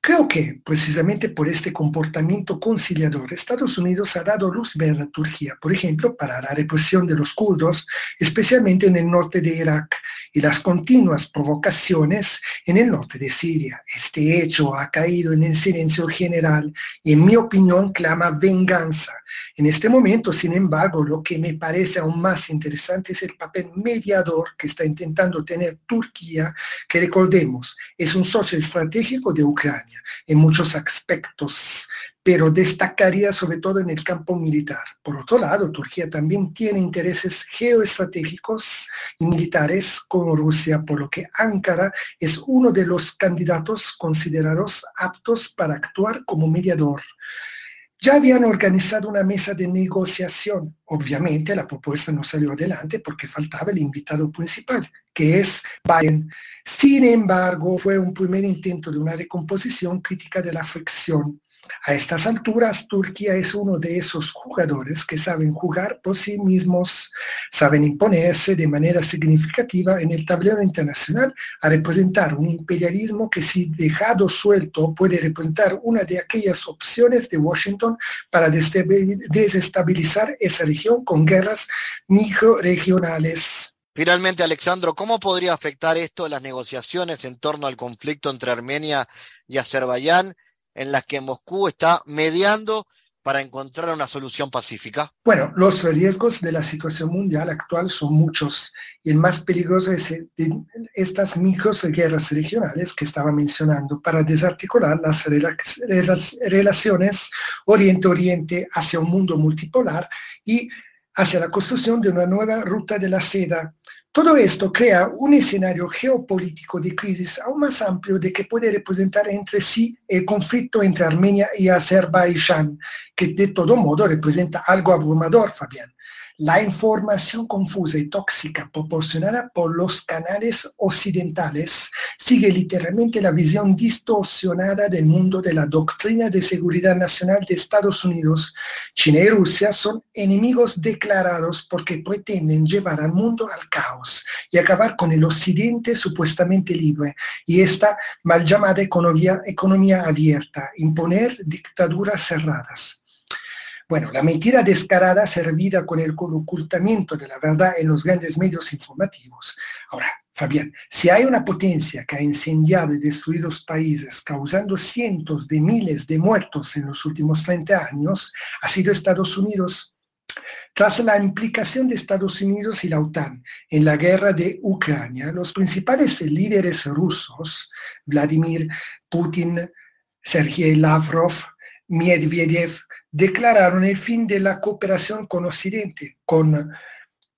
Creo que precisamente por este comportamiento conciliador, Estados Unidos ha dado luz verde a Turquía, por ejemplo, para la represión de los kurdos, especialmente en el norte de Irak. y las continuas provocaciones en el norte de Siria. Este hecho ha caído en el silencio general y en mi opinión clama venganza. En este momento, sin embargo, lo que me parece aún más interesante es el papel mediador que está intentando tener Turquía, que recordemos, es un socio estratégico de Ucrania en muchos aspectos, pero destacaría sobre todo en el campo militar. Por otro lado, Turquía también tiene intereses geoestratégicos y militares con Rusia, por lo que Ankara es uno de los candidatos considerados aptos para actuar como mediador. Ya habían organizado una mesa de negociación. Obviamente la propuesta no salió adelante porque faltaba el invitado principal, que es Biden. Sin embargo, fue un primer intento de una recomposición crítica de la fricción a estas alturas, Turquía es uno de esos jugadores que saben jugar por sí mismos, saben imponerse de manera significativa en el tablero internacional a representar un imperialismo que si dejado suelto puede representar una de aquellas opciones de Washington para desestabilizar esa región con guerras microregionales. Finalmente, Alexandro, ¿cómo podría afectar esto las negociaciones en torno al conflicto entre Armenia y Azerbaiyán? en las que Moscú está mediando para encontrar una solución pacífica? Bueno, los riesgos de la situación mundial actual son muchos y el más peligroso es de estas guerras regionales que estaba mencionando para desarticular las relaciones Oriente-Oriente hacia un mundo multipolar y hacia la construcción de una nueva ruta de la seda todo esto crea un escenario geopolítico de crisis aún más amplio de que puede representar entre sí el conflicto entre Armenia y Azerbaiyán, que de todo modo representa algo abrumador, Fabián. La información confusa y tóxica proporcionada por los canales occidentales sigue literalmente la visión distorsionada del mundo de la doctrina de seguridad nacional de Estados Unidos. China y Rusia son enemigos declarados porque pretenden llevar al mundo al caos y acabar con el occidente supuestamente libre y esta mal llamada economía, economía abierta, imponer dictaduras cerradas. Bueno, la mentira descarada servida con el ocultamiento de la verdad en los grandes medios informativos. Ahora, Fabián, si hay una potencia que ha incendiado y destruido países, causando cientos de miles de muertos en los últimos 30 años, ha sido Estados Unidos. Tras la implicación de Estados Unidos y la OTAN en la guerra de Ucrania, los principales líderes rusos, Vladimir Putin, Sergei Lavrov, Medvedev, declararon el fin de la cooperación con Occidente. Con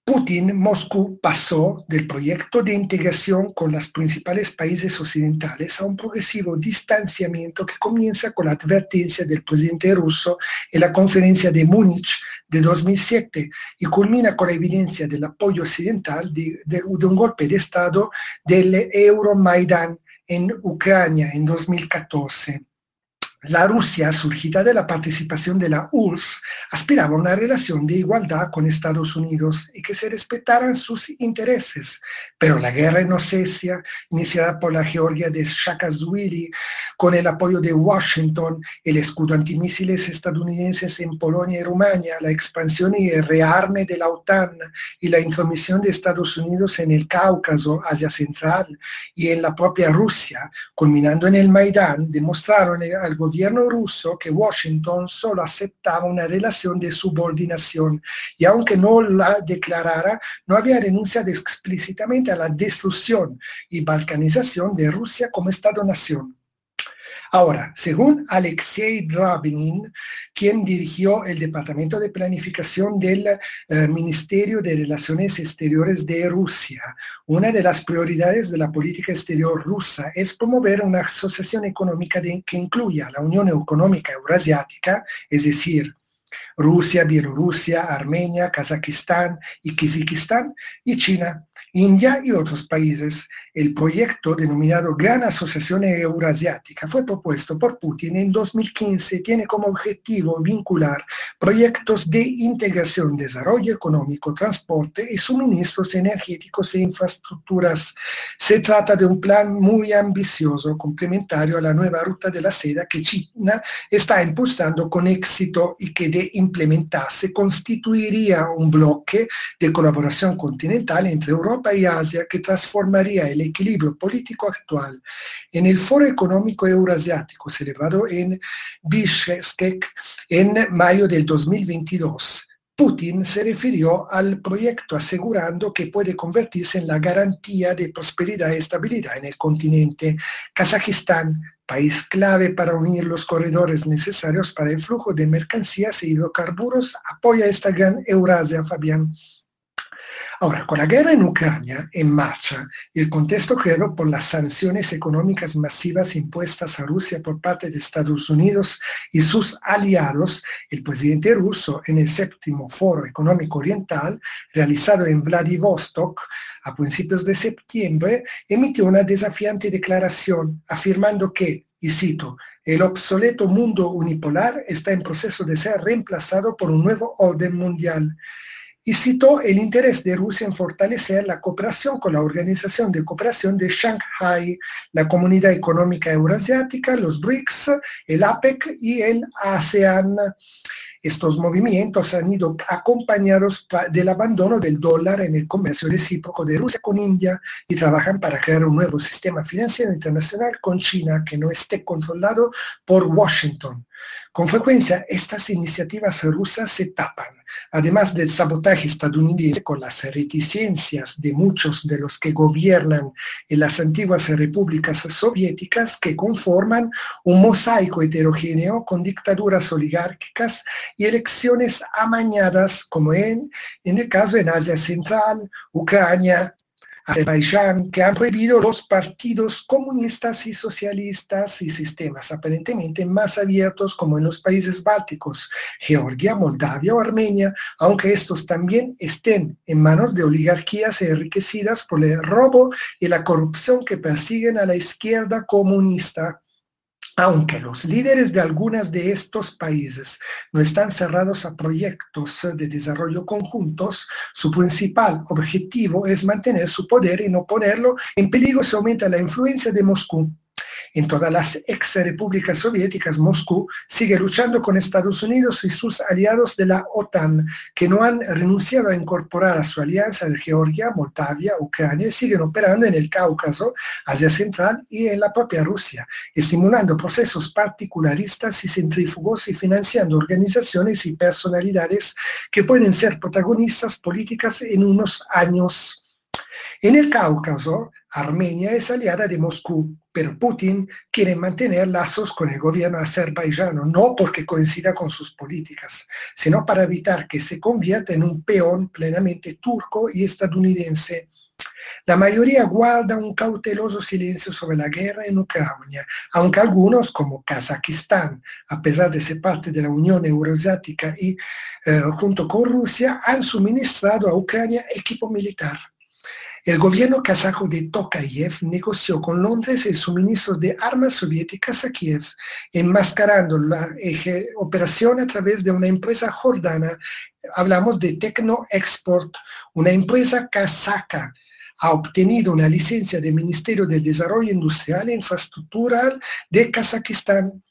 Putin, Moscú pasó del proyecto de integración con los principales países occidentales a un progresivo distanciamiento que comienza con la advertencia del presidente ruso en la conferencia de Múnich de 2007 y culmina con la evidencia del apoyo occidental de, de un golpe de Estado del Euromaidan en Ucrania en 2014. La Rusia, surgida de la participación de la URSS, aspiraba a una relación de igualdad con Estados Unidos y que se respetaran sus intereses, pero la guerra en Osetia, iniciada por la Georgia de Shakazwili, con el apoyo de Washington, el escudo antimisiles estadounidenses en Polonia y Rumania, la expansión y el rearme de la OTAN y la intromisión de Estados Unidos en el Cáucaso, Asia Central y en la propia Rusia, culminando en el Maidán, demostraron al gobierno ruso que Washington solo aceptaba una relación de subordinación y aunque no la declarara, no había renunciado explícitamente a la destrucción y balcanización de Rusia como Estado-nación. Ahora, según Alexei Drabinin, quien dirigió el Departamento de Planificación del eh, Ministerio de Relaciones Exteriores de Rusia, una de las prioridades de la política exterior rusa es promover una asociación económica que incluya la Unión Económica Eurasiática, es decir, Rusia, Bielorrusia, Armenia, Kazajistán y Kazajistán y China, India y otros países el proyecto denominado Gran Asociación Eurasiática fue propuesto por Putin en 2015 tiene como objetivo vincular proyectos de integración, desarrollo económico, transporte y suministros energéticos e infraestructuras. Se trata de un plan muy ambicioso, complementario a la nueva ruta de la seda que China está impulsando con éxito y que de implementarse constituiría un bloque de colaboración continental entre Europa Europa y Asia que transformaría el equilibrio político actual. En el Foro Económico Euroasiático celebrado en Bishkek en mayo del 2022, Putin se refirió al proyecto asegurando que puede convertirse en la garantía de prosperidad y estabilidad en el continente. Kazajistán, país clave para unir los corredores necesarios para el flujo de mercancías e hidrocarburos, apoya esta gran Eurasia, Fabián. Ahora, con la guerra en Ucrania en marcha y el contexto creado por las sanciones económicas masivas impuestas a Rusia por parte de Estados Unidos y sus aliados, el presidente ruso en el séptimo Foro Económico Oriental, realizado en Vladivostok a principios de septiembre, emitió una desafiante declaración afirmando que, y cito, el obsoleto mundo unipolar está en proceso de ser reemplazado por un nuevo orden mundial y citó el interés de Rusia en fortalecer la cooperación con la Organización de Cooperación de Shanghai, la Comunidad Económica Euroasiática, los BRICS, el APEC y el ASEAN. Estos movimientos han ido acompañados del abandono del dólar en el comercio recíproco de Rusia con India y trabajan para crear un nuevo sistema financiero internacional con China que no esté controlado por Washington. Con frecuencia, estas iniciativas rusas se tapan, además del sabotaje estadounidense con las reticencias de muchos de los que gobiernan en las antiguas repúblicas soviéticas que conforman un mosaico heterogéneo con dictaduras oligárquicas y elecciones amañadas, como en, el caso en Asia Central, Ucrania, Azerbaiyán, que han prohibido los partidos comunistas y socialistas y sistemas aparentemente más abiertos como en los países bálticos, Georgia, Moldavia o Armenia, aunque estos también estén en manos de oligarquías enriquecidas por el robo y la corrupción que persiguen a la izquierda comunista. Aunque los líderes de algunos de estos países no están cerrados a proyectos de desarrollo conjuntos, su principal objetivo es mantener su poder y no ponerlo en peligro si aumenta la influencia de Moscú. En todas las ex repúblicas soviéticas, Moscú sigue luchando con Estados Unidos y sus aliados de la OTAN, que no han renunciado a incorporar a su alianza de Georgia, Moldavia, Ucrania siguen operando en el Cáucaso, Asia Central y en la propia Rusia, estimulando procesos particularistas y centrífugos y financiando organizaciones y personalidades que pueden ser protagonistas políticas en unos años. En el Cáucaso, Armenia es aliada de Moscú, pero Putin quiere mantener lazos con el gobierno azerbaiyano, no porque coincida con sus políticas, sino para evitar que se convierta en un peón plenamente turco y estadounidense. La mayoría guarda un cauteloso silencio sobre la guerra en Ucrania, aunque algunos, como Kazajistán, a pesar de ser parte de la Unión Euroasiática y eh, junto con Rusia, han suministrado a Ucrania equipo militar. El gobierno kazajo de Tokayev negoció con Londres el suministro de armas soviéticas a Kiev, enmascarando la operación a través de una empresa jordana. Hablamos de Tecno Export, una empresa kazaca ha obtenido una licencia del Ministerio del Desarrollo Industrial e Infraestructural de Kazajistán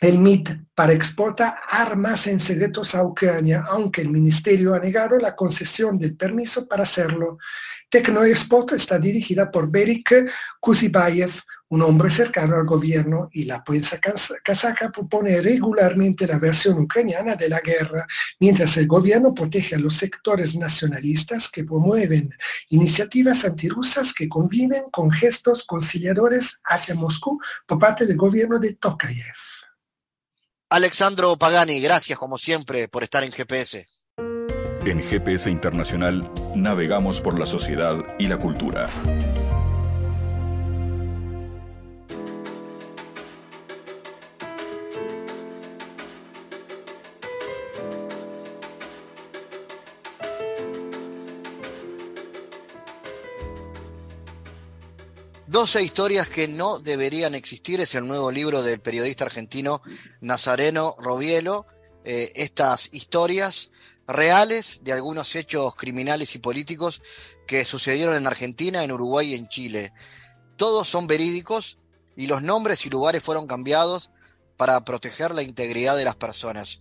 el MIT para exportar armas en secretos a Ucrania, aunque el ministerio ha negado la concesión del permiso para hacerlo. Tecnoexport está dirigida por Berik Kuzibayev, un hombre cercano al gobierno, y la prensa kazaja propone regularmente la versión ucraniana de la guerra, mientras el gobierno protege a los sectores nacionalistas que promueven iniciativas antirrusas que conviven con gestos conciliadores hacia Moscú por parte del gobierno de Tokayev. Alexandro Pagani, gracias como siempre por estar en GPS. En GPS Internacional navegamos por la sociedad y la cultura. Doce historias que no deberían existir es el nuevo libro del periodista argentino Nazareno Robielo. Eh, estas historias reales de algunos hechos criminales y políticos que sucedieron en Argentina, en Uruguay y en Chile. Todos son verídicos y los nombres y lugares fueron cambiados para proteger la integridad de las personas.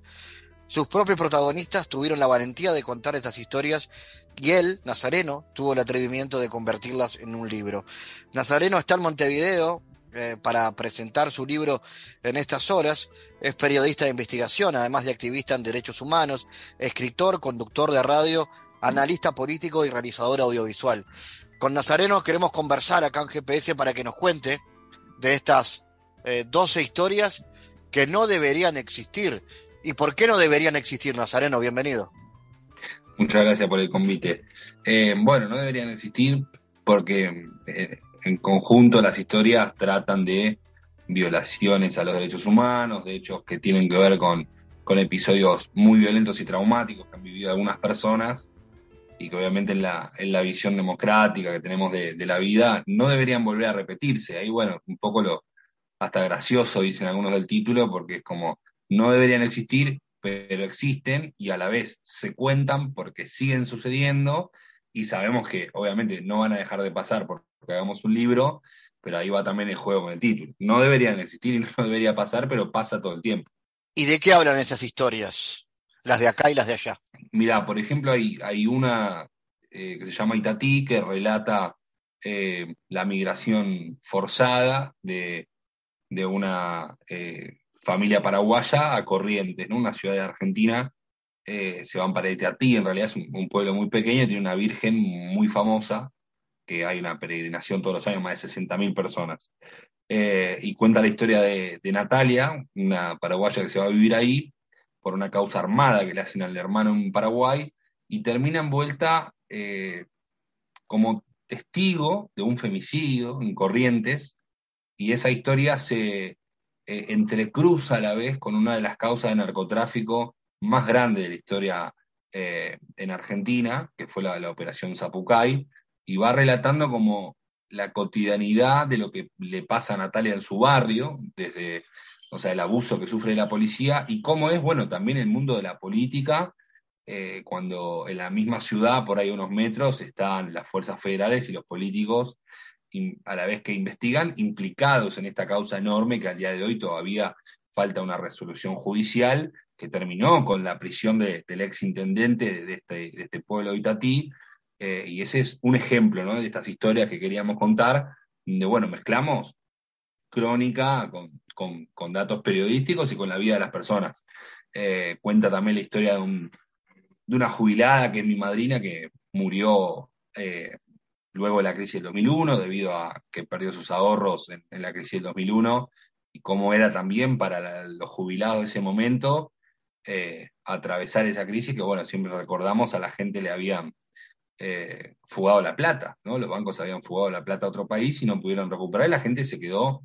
sus propios protagonistas tuvieron la valentía de contar estas historias y él, Nazareno, tuvo el atrevimiento de convertirlas en un libro. Nazareno está en Montevideo eh, para presentar su libro en estas horas. Es periodista de investigación, además de activista en derechos humanos, escritor, conductor de radio, analista político y realizador audiovisual. Con Nazareno queremos conversar acá en GPS para que nos cuente de estas eh, 12 historias que no deberían existir ¿Y por qué no deberían existir, Nazareno? Bienvenido. Muchas gracias por el convite. Eh, bueno, no deberían existir porque eh, en conjunto las historias tratan de violaciones a los derechos humanos, de hechos que tienen que ver con, con episodios muy violentos y traumáticos que han vivido algunas personas y que obviamente en la, en la visión democrática que tenemos de, la vida no deberían volver a repetirse. Ahí, bueno, un poco lo hasta gracioso dicen algunos del título porque es como no deberían existir, pero existen y a la vez se cuentan porque siguen sucediendo y sabemos que obviamente no van a dejar de pasar hagamos un libro, pero ahí va también el juego con el título. No deberían existir y no debería pasar, pero pasa todo el tiempo. ¿Y de qué hablan esas historias? Las de acá y las de allá. Mira, por ejemplo, hay, hay una eh, que se llama Itatí que relata eh, la migración forzada de, de una eh, familia paraguaya a Corrientes, ¿no? una ciudad de Argentina. Eh, se van para Itatí, en realidad es un, pueblo muy pequeño, tiene una virgen muy famosa, que hay una peregrinación todos los años, más de 60.000 personas. Eh, y cuenta la historia de, Natalia, una paraguaya que se va a vivir ahí por una causa armada que le hacen al hermano en Paraguay, y termina envuelta eh, como testigo de un femicidio en Corrientes, y esa historia se, eh, entrecruza a la vez con una de las causas de narcotráfico más grandes de la historia eh, en Argentina, que fue la, la Operación Zapucay, y va relatando como la cotidianidad de lo que le pasa a Natalia en su barrio, desde o sea, el abuso que sufre la policía y cómo es, bueno, también el mundo de la política, eh, cuando en la misma ciudad, por ahí unos metros, están las fuerzas federales y los políticos a la vez que investigan, implicados en esta causa enorme que al día de hoy todavía falta una resolución judicial que terminó con la prisión del ex intendente de este, este pueblo Itatí, eh, y ese es un ejemplo ¿no? de estas historias que queríamos contar, donde, bueno, mezclamos crónica con, con, datos periodísticos y con la vida de las personas. Eh, cuenta también la historia de, un, de, una jubilada que es mi madrina que murió eh, luego de la crisis del 2001, debido a que perdió sus ahorros en, la crisis del 2001, y cómo era también para los jubilados de ese momento atravesar esa crisis, que bueno, siempre recordamos, a la gente le habían eh, fugado la plata, ¿no? Los bancos habían fugado la plata a otro país y no pudieron recuperar, y la gente se quedó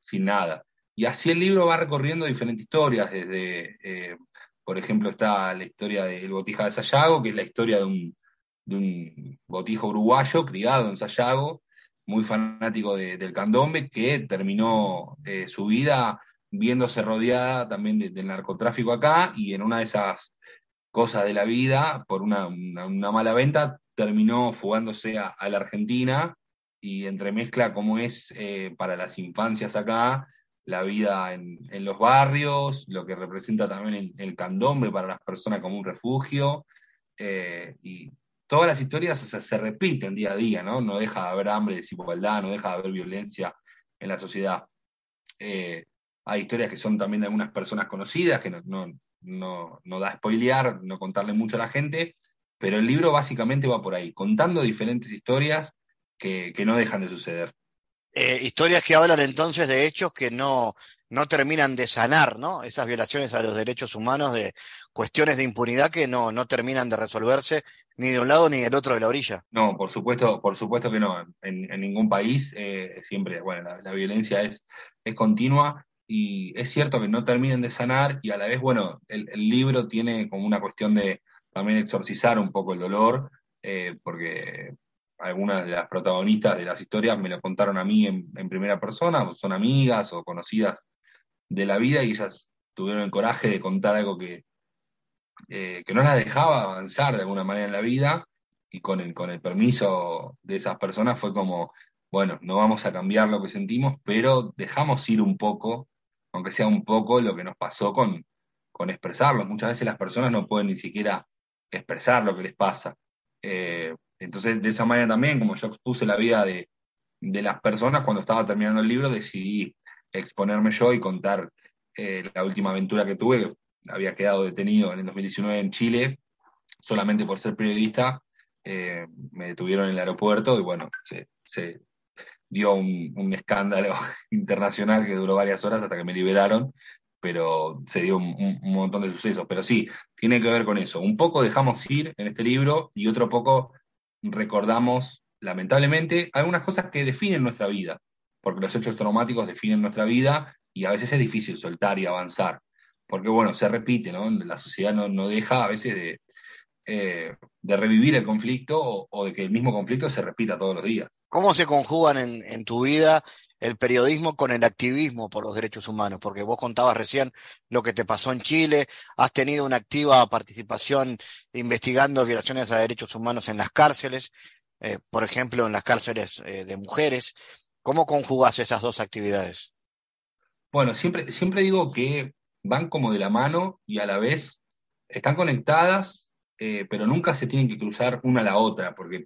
sin nada. Y así el libro va recorriendo diferentes historias, desde, eh, por ejemplo, está la historia del Botija de Sayago, que es la historia de un, de botijo uruguayo criado en Sayago, muy fanático de, del candombe, que terminó eh, su vida viéndose rodeada también de, del narcotráfico acá y en una de esas cosas de la vida, por una mala venta, terminó fugándose a, la Argentina y entremezcla cómo es eh, para las infancias acá la vida en, los barrios, lo que representa también el, el para las personas como un refugio, eh, y todas las historias se repiten día a día, ¿no? No deja de haber hambre, desigualdad, no deja de haber violencia en la sociedad. Eh, hay historias que son también de algunas personas conocidas, que no, no, no, no da spoilear, no contarle mucho a la gente, pero el libro básicamente va por ahí, contando diferentes historias que, que no dejan de suceder. Eh, historias que hablan entonces de hechos que no, no terminan de sanar, ¿no? Esas violaciones a los derechos humanos, de cuestiones de impunidad que no, no terminan de resolverse ni de un lado ni del otro de la orilla. No, por supuesto, por supuesto que no. En, en ningún país eh, siempre, bueno, la, la, violencia es, es continua y es cierto que no terminan de sanar y a la vez, bueno, el, el libro tiene como una cuestión de también exorcizar un poco el dolor, eh, porque algunas de las protagonistas de las historias me lo contaron a mí en, primera persona, son amigas o conocidas de la vida y ellas tuvieron el coraje de contar algo que, eh, que no las dejaba avanzar de alguna manera en la vida y con el, con el permiso de esas personas fue como, bueno, no vamos a cambiar lo que sentimos, pero dejamos ir un poco, aunque sea un poco, lo que nos pasó con, con expresarlos. Muchas veces las personas no pueden ni siquiera expresar lo que les pasa. Eh, entonces, de esa manera también, como yo expuse la vida de, de, las personas, cuando estaba terminando el libro, decidí exponerme yo y contar eh, la última aventura que tuve, que había quedado detenido en el 2019 en Chile, solamente por ser periodista. Eh, me detuvieron en el aeropuerto y bueno, se, se dio un, un, escándalo internacional que duró varias horas hasta que me liberaron pero se dio un, montón de sucesos. Pero sí, tiene que ver con eso. Un poco dejamos ir en este libro y otro poco recordamos, lamentablemente, algunas cosas que definen nuestra vida, porque los hechos traumáticos definen nuestra vida y a veces es difícil soltar y avanzar, porque bueno, se repite, ¿no? La sociedad no, no deja a veces de, eh, de revivir el conflicto o, o, de que el mismo conflicto se repita todos los días. ¿Cómo se conjugan en, en tu vida el periodismo con el activismo por los derechos humanos, porque vos contabas recién lo que te pasó en Chile, has tenido una activa participación investigando violaciones a derechos humanos en las cárceles, eh, por ejemplo, en las cárceles eh, de mujeres. ¿Cómo conjugas esas dos actividades? Bueno, siempre, siempre digo que van como de la mano y a la vez están conectadas, eh, pero nunca se tienen que cruzar una a la otra, porque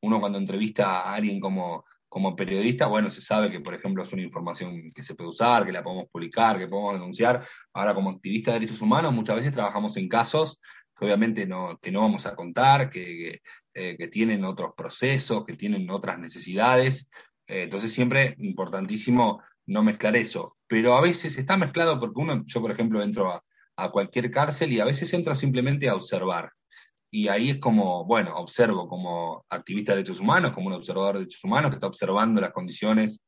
uno cuando entrevista a alguien como como periodista, bueno, se sabe que, por ejemplo, es una información que se puede usar, que la podemos publicar, que podemos denunciar. Ahora, como activista de derechos humanos, muchas veces trabajamos en casos que obviamente no, que no vamos a contar, que, eh, tienen otros procesos, que tienen otras necesidades. Eh, entonces, siempre importantísimo no mezclar eso. Pero a veces está mezclado porque uno, yo, por ejemplo, entro a cualquier cárcel y a veces entro simplemente a observar y ahí es como, bueno, observo como activista de derechos humanos, como un observador de derechos humanos que está observando las condiciones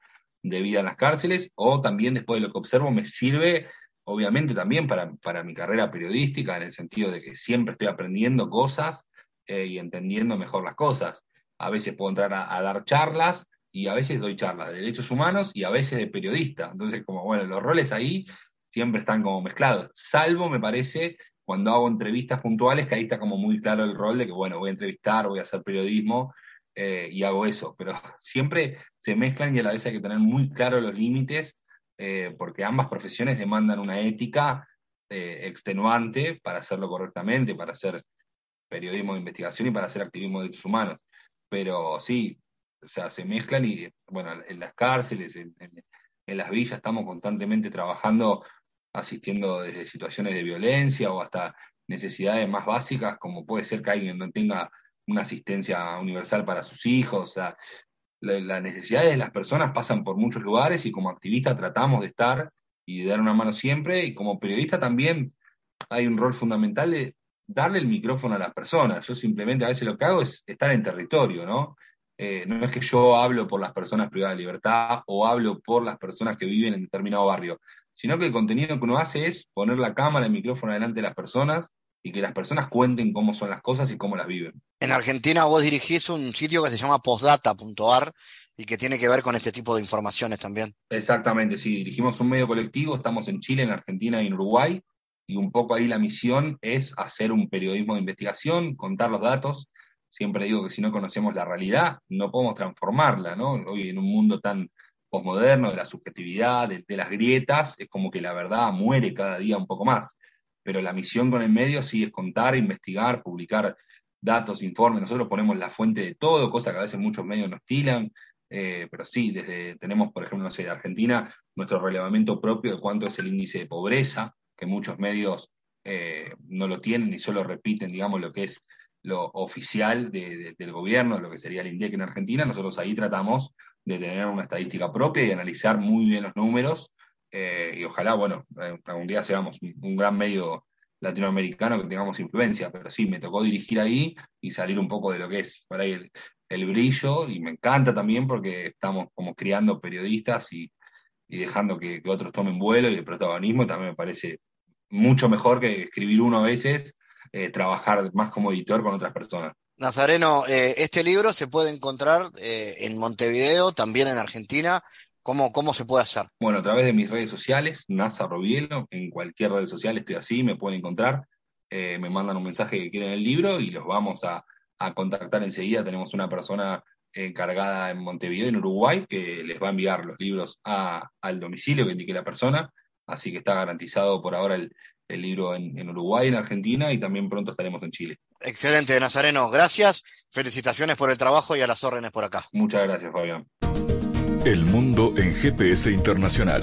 de vida en las cárceles, o también después de lo que observo me sirve, obviamente, también para, para mi carrera periodística, en el sentido de que siempre estoy aprendiendo cosas eh, y entendiendo mejor las cosas. A veces puedo entrar a, a dar charlas y a veces doy charlas de derechos humanos y a veces de periodista. Entonces, como, bueno, los roles ahí siempre están como mezclados, salvo, me parece, cuando hago entrevistas puntuales, que ahí está como muy claro el rol de que, bueno, voy a entrevistar, voy a hacer periodismo eh, y hago eso, pero siempre se mezclan y a la vez hay que tener muy claro los límites, eh, porque ambas profesiones demandan una ética eh, extenuante para hacerlo correctamente, para hacer periodismo de investigación y para hacer activismo de derechos humanos. Pero sí, o sea, se mezclan y, bueno, en las cárceles, en, las villas, estamos constantemente trabajando asistiendo desde situaciones de violencia o hasta necesidades más básicas, como puede ser que alguien no tenga una asistencia universal para sus hijos. O sea, las la necesidades de las personas pasan por muchos lugares y como activista tratamos de estar y de dar una mano siempre. Y como periodista también hay un rol fundamental de darle el micrófono a las personas. Yo simplemente a veces lo que hago es estar en territorio, ¿no? Eh, no es que yo hablo por las personas privadas de libertad o hablo por las personas que viven en determinado barrio, sino que el contenido que uno hace es poner la cámara, el micrófono delante de las personas y que las personas cuenten cómo son las cosas y cómo las viven. En Argentina vos dirigís un sitio que se llama postdata.ar y que tiene que ver con este tipo de informaciones también. Exactamente, sí, dirigimos un medio colectivo, estamos en Chile, en Argentina y en Uruguay, y un poco ahí la misión es hacer un periodismo de investigación, contar los datos. Siempre digo que si no conocemos la realidad, no podemos transformarla, ¿no? Hoy en un mundo tan posmoderno, de la subjetividad, de, las grietas, es como que la verdad muere cada día un poco más. Pero la misión con el medio sí es contar, investigar, publicar datos, informes. Nosotros ponemos la fuente de todo, cosa que a veces muchos medios nos tiran. Eh, pero sí, desde, tenemos, por ejemplo, no sé, de Argentina, nuestro relevamiento propio de cuánto es el índice de pobreza, que muchos medios eh, no lo tienen y solo repiten, digamos, lo que es lo oficial de, de, del gobierno, lo que sería el INDEC en Argentina. Nosotros ahí tratamos de tener una estadística propia y analizar muy bien los números. Eh, y ojalá, bueno, eh, algún día seamos un gran medio latinoamericano que tengamos influencia, pero sí, me tocó dirigir ahí y salir un poco de lo que es para el, el brillo, y me encanta también porque estamos como criando periodistas y, y dejando que, que, otros tomen vuelo y el protagonismo también me parece mucho mejor que escribir uno a veces, eh, trabajar más como editor con otras personas. Nazareno, eh, este libro se puede encontrar eh, en Montevideo, también en Argentina. ¿Cómo, ¿Cómo se puede hacer? Bueno, a través de mis redes sociales, Nasa Robielo, en cualquier red social estoy así, me pueden encontrar, eh, me mandan un mensaje que quieren el libro y los vamos a, a contactar enseguida. Tenemos una persona encargada en Montevideo, en Uruguay, que les va a enviar los libros a, al domicilio que indique la persona, así que está garantizado por ahora el, el libro en, Uruguay, en Argentina y también pronto estaremos en Chile. Excelente, Nazareno. Gracias. Felicitaciones por el trabajo y a las órdenes por acá. Muchas gracias, Fabián. El mundo en GPS Internacional.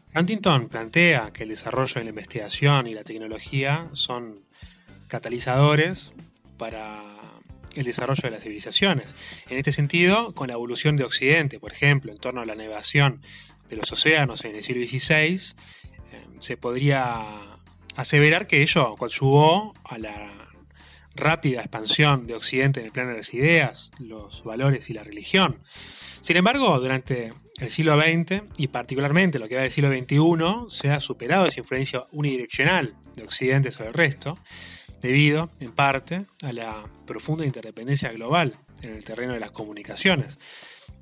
Huntington plantea que el desarrollo de la investigación y la tecnología son catalizadores para el desarrollo de las civilizaciones. En este sentido, con la evolución de Occidente, por ejemplo, en torno a la navegación de los océanos en el siglo XVI, eh, se podría aseverar que ello conjugó a la rápida expansión de Occidente en el plano de las ideas, los valores y la religión. Sin embargo, durante el siglo XX y particularmente lo que va del siglo XXI, se ha superado esa influencia unidireccional de Occidente sobre el resto, debido, en parte, a la profunda interdependencia global en el terreno de las comunicaciones.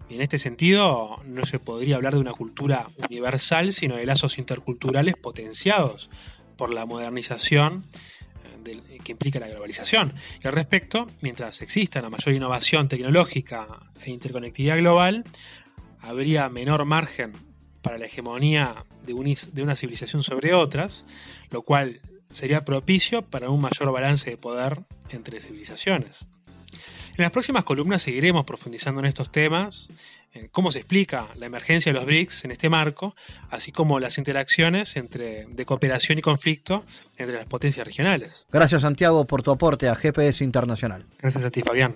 Y en este sentido, no se podría hablar de una cultura universal, sino de lazos interculturales potenciados por la modernización que implica la globalización. Y al respecto, mientras exista una mayor innovación tecnológica e interconectividad global, habría menor margen para la hegemonía de, de una civilización sobre otras, lo cual sería propicio para un mayor balance de poder entre civilizaciones. En las próximas columnas seguiremos profundizando en estos temas cómo se explica la emergencia de los BRICS en este marco, así como las interacciones entre, de cooperación y conflicto entre las potencias regionales. Gracias Santiago por tu aporte a GPS Internacional. Gracias a ti Fabián.